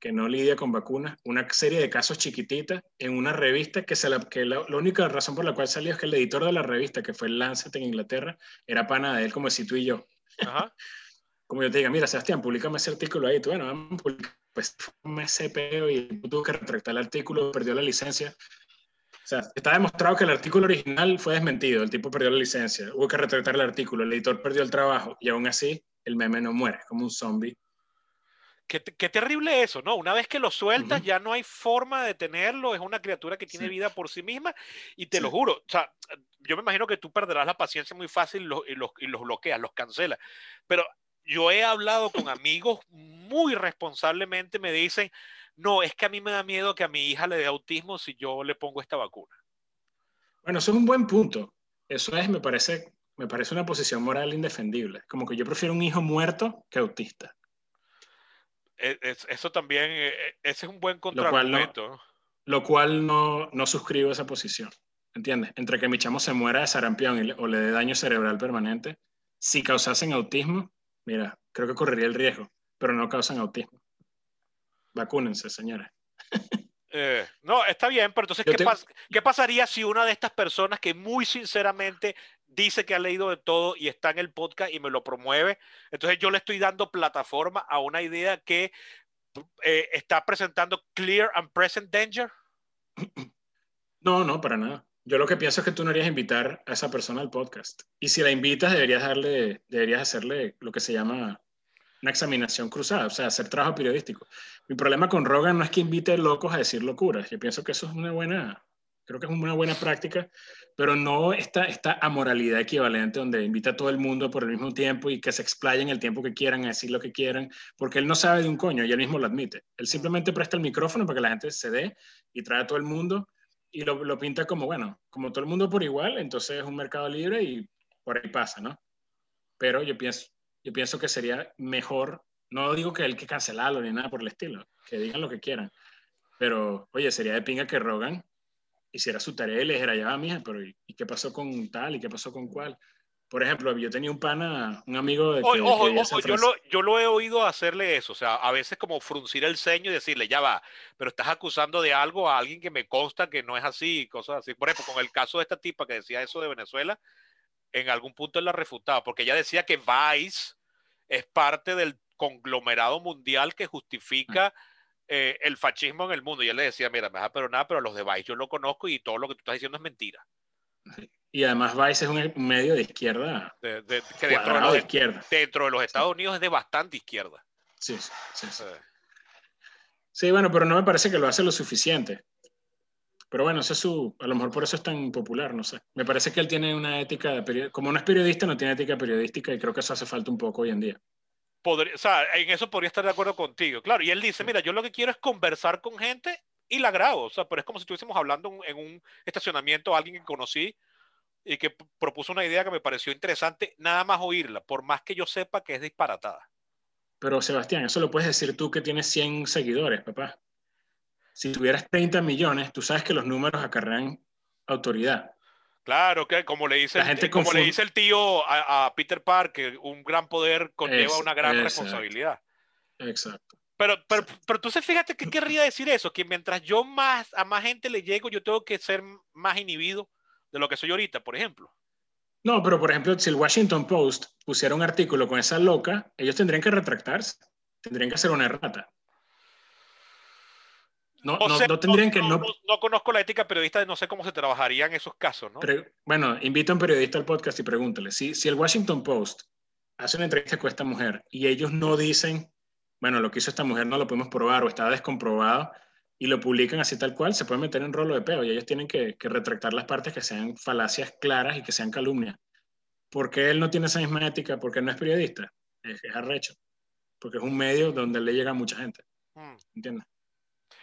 que no lidia con vacunas, una serie de casos chiquititas en una revista que, se la, que la, la, única razón por la cual salió es que el editor de la revista, que fue el Lancet en Inglaterra, era pana de él como si tú y yo. Ajá. como yo te diga, mira, Sebastián, públicame ese artículo ahí. Tú, bueno, vamos a Pues fue un SPO y tuvo que retractar el artículo, perdió la licencia. O sea, está demostrado que el artículo original fue desmentido, el tipo perdió la licencia, hubo que retractar el artículo, el editor perdió el trabajo y aún así el meme no muere, como un zombie. Qué, qué terrible eso, ¿no? Una vez que lo sueltas, uh -huh. ya no hay forma de detenerlo, es una criatura que tiene sí. vida por sí misma y te sí. lo juro, o sea, yo me imagino que tú perderás la paciencia muy fácil y los, y los, y los bloqueas, los cancelas, pero yo he hablado con amigos muy responsablemente, me dicen, no, es que a mí me da miedo que a mi hija le dé autismo si yo le pongo esta vacuna. Bueno, eso es un buen punto. Eso es, me parece, me parece una posición moral indefendible. Como que yo prefiero un hijo muerto que autista. Es, eso también, e, e, ese es un buen contraargumento. Lo cual, no, lo cual no, no suscribo esa posición. ¿Entiendes? Entre que mi chamo se muera de sarampión y, o le dé daño cerebral permanente, si causasen autismo, mira, creo que correría el riesgo, pero no causan autismo. Vacúnense, señores. Eh, no, está bien, pero entonces, ¿qué, te... pas ¿qué, pasaría si una de estas personas que muy sinceramente dice que ha leído de todo y está en el podcast y me lo promueve? Entonces yo le estoy dando plataforma a una idea que eh, está presentando Clear and Present Danger. No, no, para nada. Yo lo que pienso es que tú no harías invitar a esa persona al podcast. Y si la invitas, deberías darle, deberías hacerle lo que se llama una examinación cruzada, o sea, hacer trabajo periodístico. Mi problema con Rogan no es que invite locos a decir locuras. Yo pienso que eso es una buena, creo que es una buena práctica, pero no esta, esta amoralidad equivalente donde invita a todo el mundo por el mismo tiempo y que se explayen el tiempo que quieran a decir lo que quieran, porque él no sabe de un coño y él mismo lo admite. Él simplemente presta el micrófono para que la gente se dé y trae a todo el mundo y lo, lo pinta como, bueno, como todo el mundo por igual, entonces es un mercado libre y por ahí pasa, ¿no? Pero yo pienso, yo pienso que sería mejor, no digo que hay que cancelarlo ni nada por el estilo, que digan lo que quieran, pero oye, sería de pinga que Rogan hiciera su tarea y le dijera, ya va, mija, pero ¿y, qué pasó con tal y qué pasó con cuál? Por ejemplo, yo tenía un pana, un amigo de... Que, ojo, que ojo, yo, lo, yo lo he oído hacerle eso, o sea, a veces como fruncir el ceño y decirle, ya va, pero estás acusando de algo a alguien que me consta que no es así, cosas así. Por ejemplo, con el caso de esta tipa que decía eso de Venezuela, en algún punto él la refutaba, porque ella decía que Vice es parte del conglomerado mundial que justifica eh, el fascismo en el mundo. Y él le decía, mira, me vas a perdonar, pero los de Vice yo lo conozco y todo lo que tú estás diciendo es mentira. Y además Vice es un medio de izquierda. De, de, que dentro de, los, de izquierda. dentro de los Estados sí. Unidos es de bastante izquierda. Sí, sí, sí. Sí. sí, bueno, pero no me parece que lo hace lo suficiente. Pero bueno, ese es su, a lo mejor por eso es tan popular, no sé. Me parece que él tiene una ética, como no es periodista, no tiene ética periodística y creo que eso hace falta un poco hoy en día. Podría, o sea, en eso podría estar de acuerdo contigo, claro. Y él dice, mira, yo lo que quiero es conversar con gente y la grabo, o sea, pero es como si estuviésemos hablando en un estacionamiento a alguien que conocí y que propuso una idea que me pareció interesante, nada más oírla, por más que yo sepa que es disparatada. Pero Sebastián, eso lo puedes decir tú que tienes 100 seguidores, papá si tuvieras 30 millones, tú sabes que los números acarrean autoridad. Claro, que como le dice, el, como le dice el tío a, a, Peter Parker, un gran poder conlleva es, una gran exacto, responsabilidad. Exacto. Pero, pero, pero entonces fíjate qué querría decir eso, que mientras yo más a más gente le llego, yo tengo que ser más inhibido de lo que soy ahorita, por ejemplo. No, pero por ejemplo, si el Washington Post pusiera un artículo con esa loca, ellos tendrían que retractarse, tendrían que hacer una errata. No, no, tendrían que no, no, conozco la ética periodista, no sé cómo se trabajaría en esos casos, ¿no? bueno, invita a un periodista al podcast y pregúntale. Si, si el Washington Post hace una entrevista con esta mujer y ellos no dicen, bueno, lo que hizo esta mujer no lo podemos probar o está descomprobado y lo publican así tal cual, se puede meter en rolo de peo y ellos tienen que, que retractar las partes que sean falacias claras y que sean calumnias. ¿Por qué él no tiene esa misma ética? Porque él no es periodista. Es, es arrecho. Porque es un medio donde le llega a mucha gente. Mm. ¿Entiendes?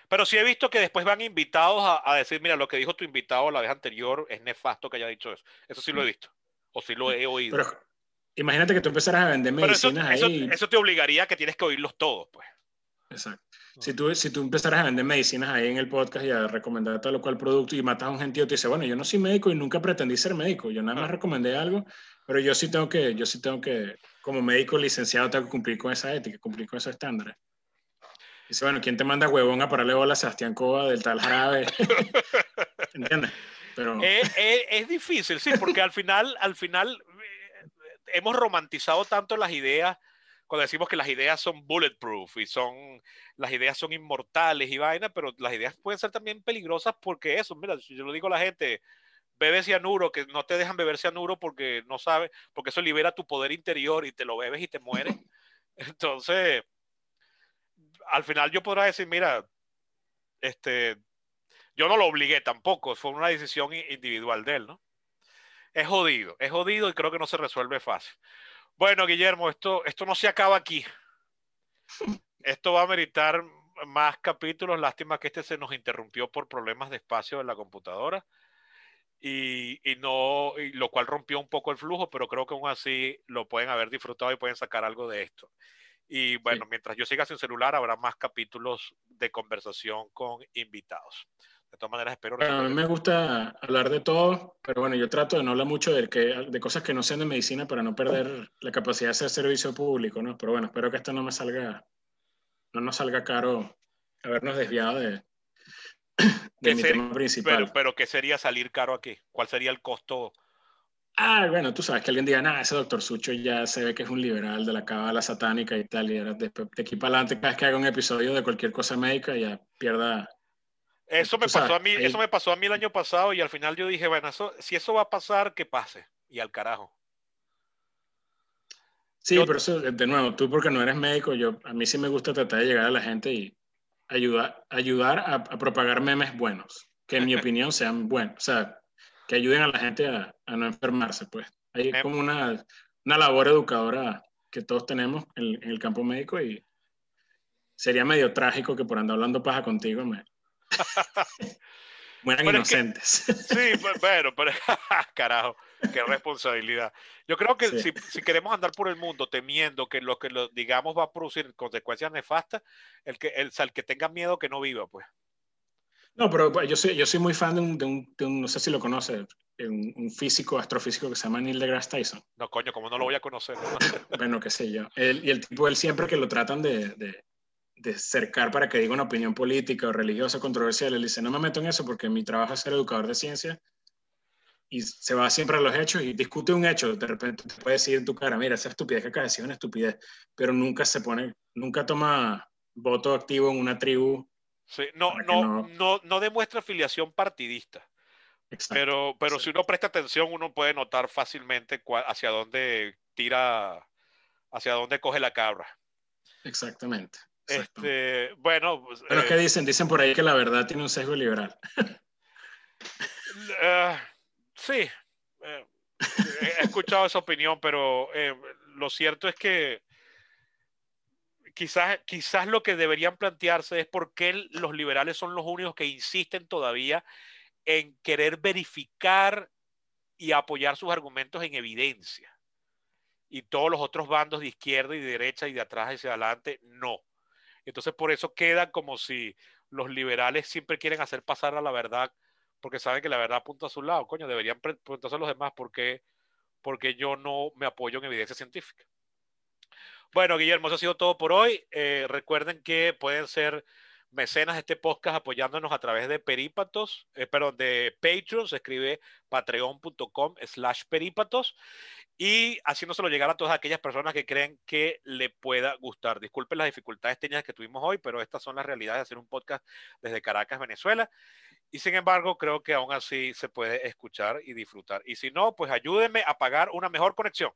Pero sí he visto que después van invitados a, decir, mira, lo que dijo tu invitado la vez anterior es nefasto que haya dicho eso. Eso sí lo he visto. O sí lo he oído. Pero imagínate que tú empezaras a vender medicinas ahí. Eso, te obligaría a que tienes que oírlos todos, pues. Exacto. Si tú, si tú empezaras a vender medicinas ahí en el podcast y a recomendar tal o cual producto y matas a un gentío, te dice, bueno, yo no soy médico y nunca pretendí ser médico, yo nada más recomendé algo, pero yo sí tengo que, yo sí tengo que, como médico licenciado, tengo que cumplir con esa ética, cumplir con esos estándares. Dice, bueno, ¿quién te manda huevón a pararle bola a Sebastián Cova del tal jarabe? ¿Entiendes? Pero... Es, difícil, sí, porque al final, al final eh, hemos romantizado tanto las ideas cuando decimos que las ideas son bulletproof y son las ideas son inmortales y vaina, pero las ideas pueden ser también peligrosas porque eso, mira, yo lo digo a la gente, bebe cianuro, que no te dejan beber cianuro porque no sabes, porque eso libera tu poder interior y te lo bebes y te mueres. Entonces, al final yo podrá decir, mira, este, yo no lo obligué tampoco, fue una decisión individual de él, ¿no? Es jodido, es jodido y creo que no se resuelve fácil. Bueno, Guillermo, esto, esto no se acaba aquí. Esto va a meritar más capítulos. Lástima que este se nos interrumpió por problemas de espacio en la computadora. Y, no, lo cual rompió un poco el flujo, pero creo que aún así lo pueden haber disfrutado y pueden sacar algo de esto. Y bueno, mientras yo siga sin celular, habrá más capítulos de conversación con invitados. De todas maneras, espero. a mí me gusta hablar de todo, pero bueno, yo trato de no hablar mucho de, que, de cosas que no sean de medicina para no perder la capacidad de hacer servicio público, ¿no? Pero bueno, espero que esto no me salga, no nos salga caro habernos desviado de, de mi tema principal. Pero, pero, ¿qué sería salir caro aquí? ¿Cuál sería el costo? Ah, bueno, tú sabes que alguien diga, nada, ese doctor Sucho ya se ve que es un liberal de la cábala satánica y tal, y de, de, aquí para adelante, cada vez que haga un episodio de cualquier cosa médica, ya pierda. Eso me pasó a mí, eso me pasó a mí el año pasado, y al final yo dije, bueno, eso, si eso va a pasar, que pase, y al carajo. Sí, pero eso, de nuevo, tú porque no eres médico, yo, a mí sí me gusta tratar de llegar a la gente y ayudar, ayudar a, a propagar memes buenos, que en mi opinión sean buenos. O sea, que ayuden a la gente a, a no enfermarse, pues. Hay como una, una, labor educadora que todos tenemos en, en, el campo médico y sería medio trágico que por andar hablando paja contigo me mueran inocentes. sí, bueno, pero carajo, qué responsabilidad. Yo creo que si, si, queremos andar por el mundo temiendo que lo que lo digamos va a producir consecuencias nefastas, el que, el, el que tenga miedo que no viva, pues. No, pero pues, yo soy, yo soy muy fan de un, de un, no sé si lo conoces, un, físico, astrofísico que se llama Neil deGrasse Tyson. No, coño, como no lo voy a conocer. bueno, qué sé yo. y el tipo, él siempre que lo tratan de, de, de, cercar para que diga una opinión política o religiosa controversial, él dice, no me meto en eso porque mi trabajo es ser educador de ciencia y se va siempre a los hechos y discute un hecho, de repente te puede decir en tu cara, mira, esa estupidez que acaba de decir es una estupidez, pero nunca se pone, nunca toma voto activo en una tribu no, no, no, no, demuestra afiliación partidista. pero pero si uno presta atención, uno puede notar fácilmente hacia dónde tira, hacia dónde coge la cabra. Exactamente. Este, bueno. Pues, pero eh, ¿qué dicen? Dicen por ahí que la verdad tiene un sesgo liberal. Eh, sí. Eh, he escuchado esa opinión, pero lo cierto es que quizás, quizás lo que deberían plantearse es por qué los liberales son los únicos que insisten todavía en querer verificar y apoyar sus argumentos en evidencia. Y todos los otros bandos de izquierda y de derecha y de atrás hacia adelante, no. Entonces por eso queda como si los liberales siempre quieren hacer pasar a la verdad porque saben que la verdad apunta a su lado. Coño, deberían preguntarse a los demás por qué, porque yo no me apoyo en evidencia científica. Bueno, Guillermo, eso ha sido todo por hoy. Eh, recuerden que pueden ser mecenas de este podcast apoyándonos a través de Perípatos, eh, perdón, de Patreon, se escribe patreon.com slash perípatos y haciéndoselo llegar a todas aquellas personas que creen que le pueda gustar. Disculpen las dificultades técnicas que tuvimos hoy, pero estas son las realidades de hacer un podcast desde Caracas, Venezuela. Y sin embargo, creo que aún así se puede escuchar y disfrutar. Y si no, pues ayúdenme a pagar una mejor conexión.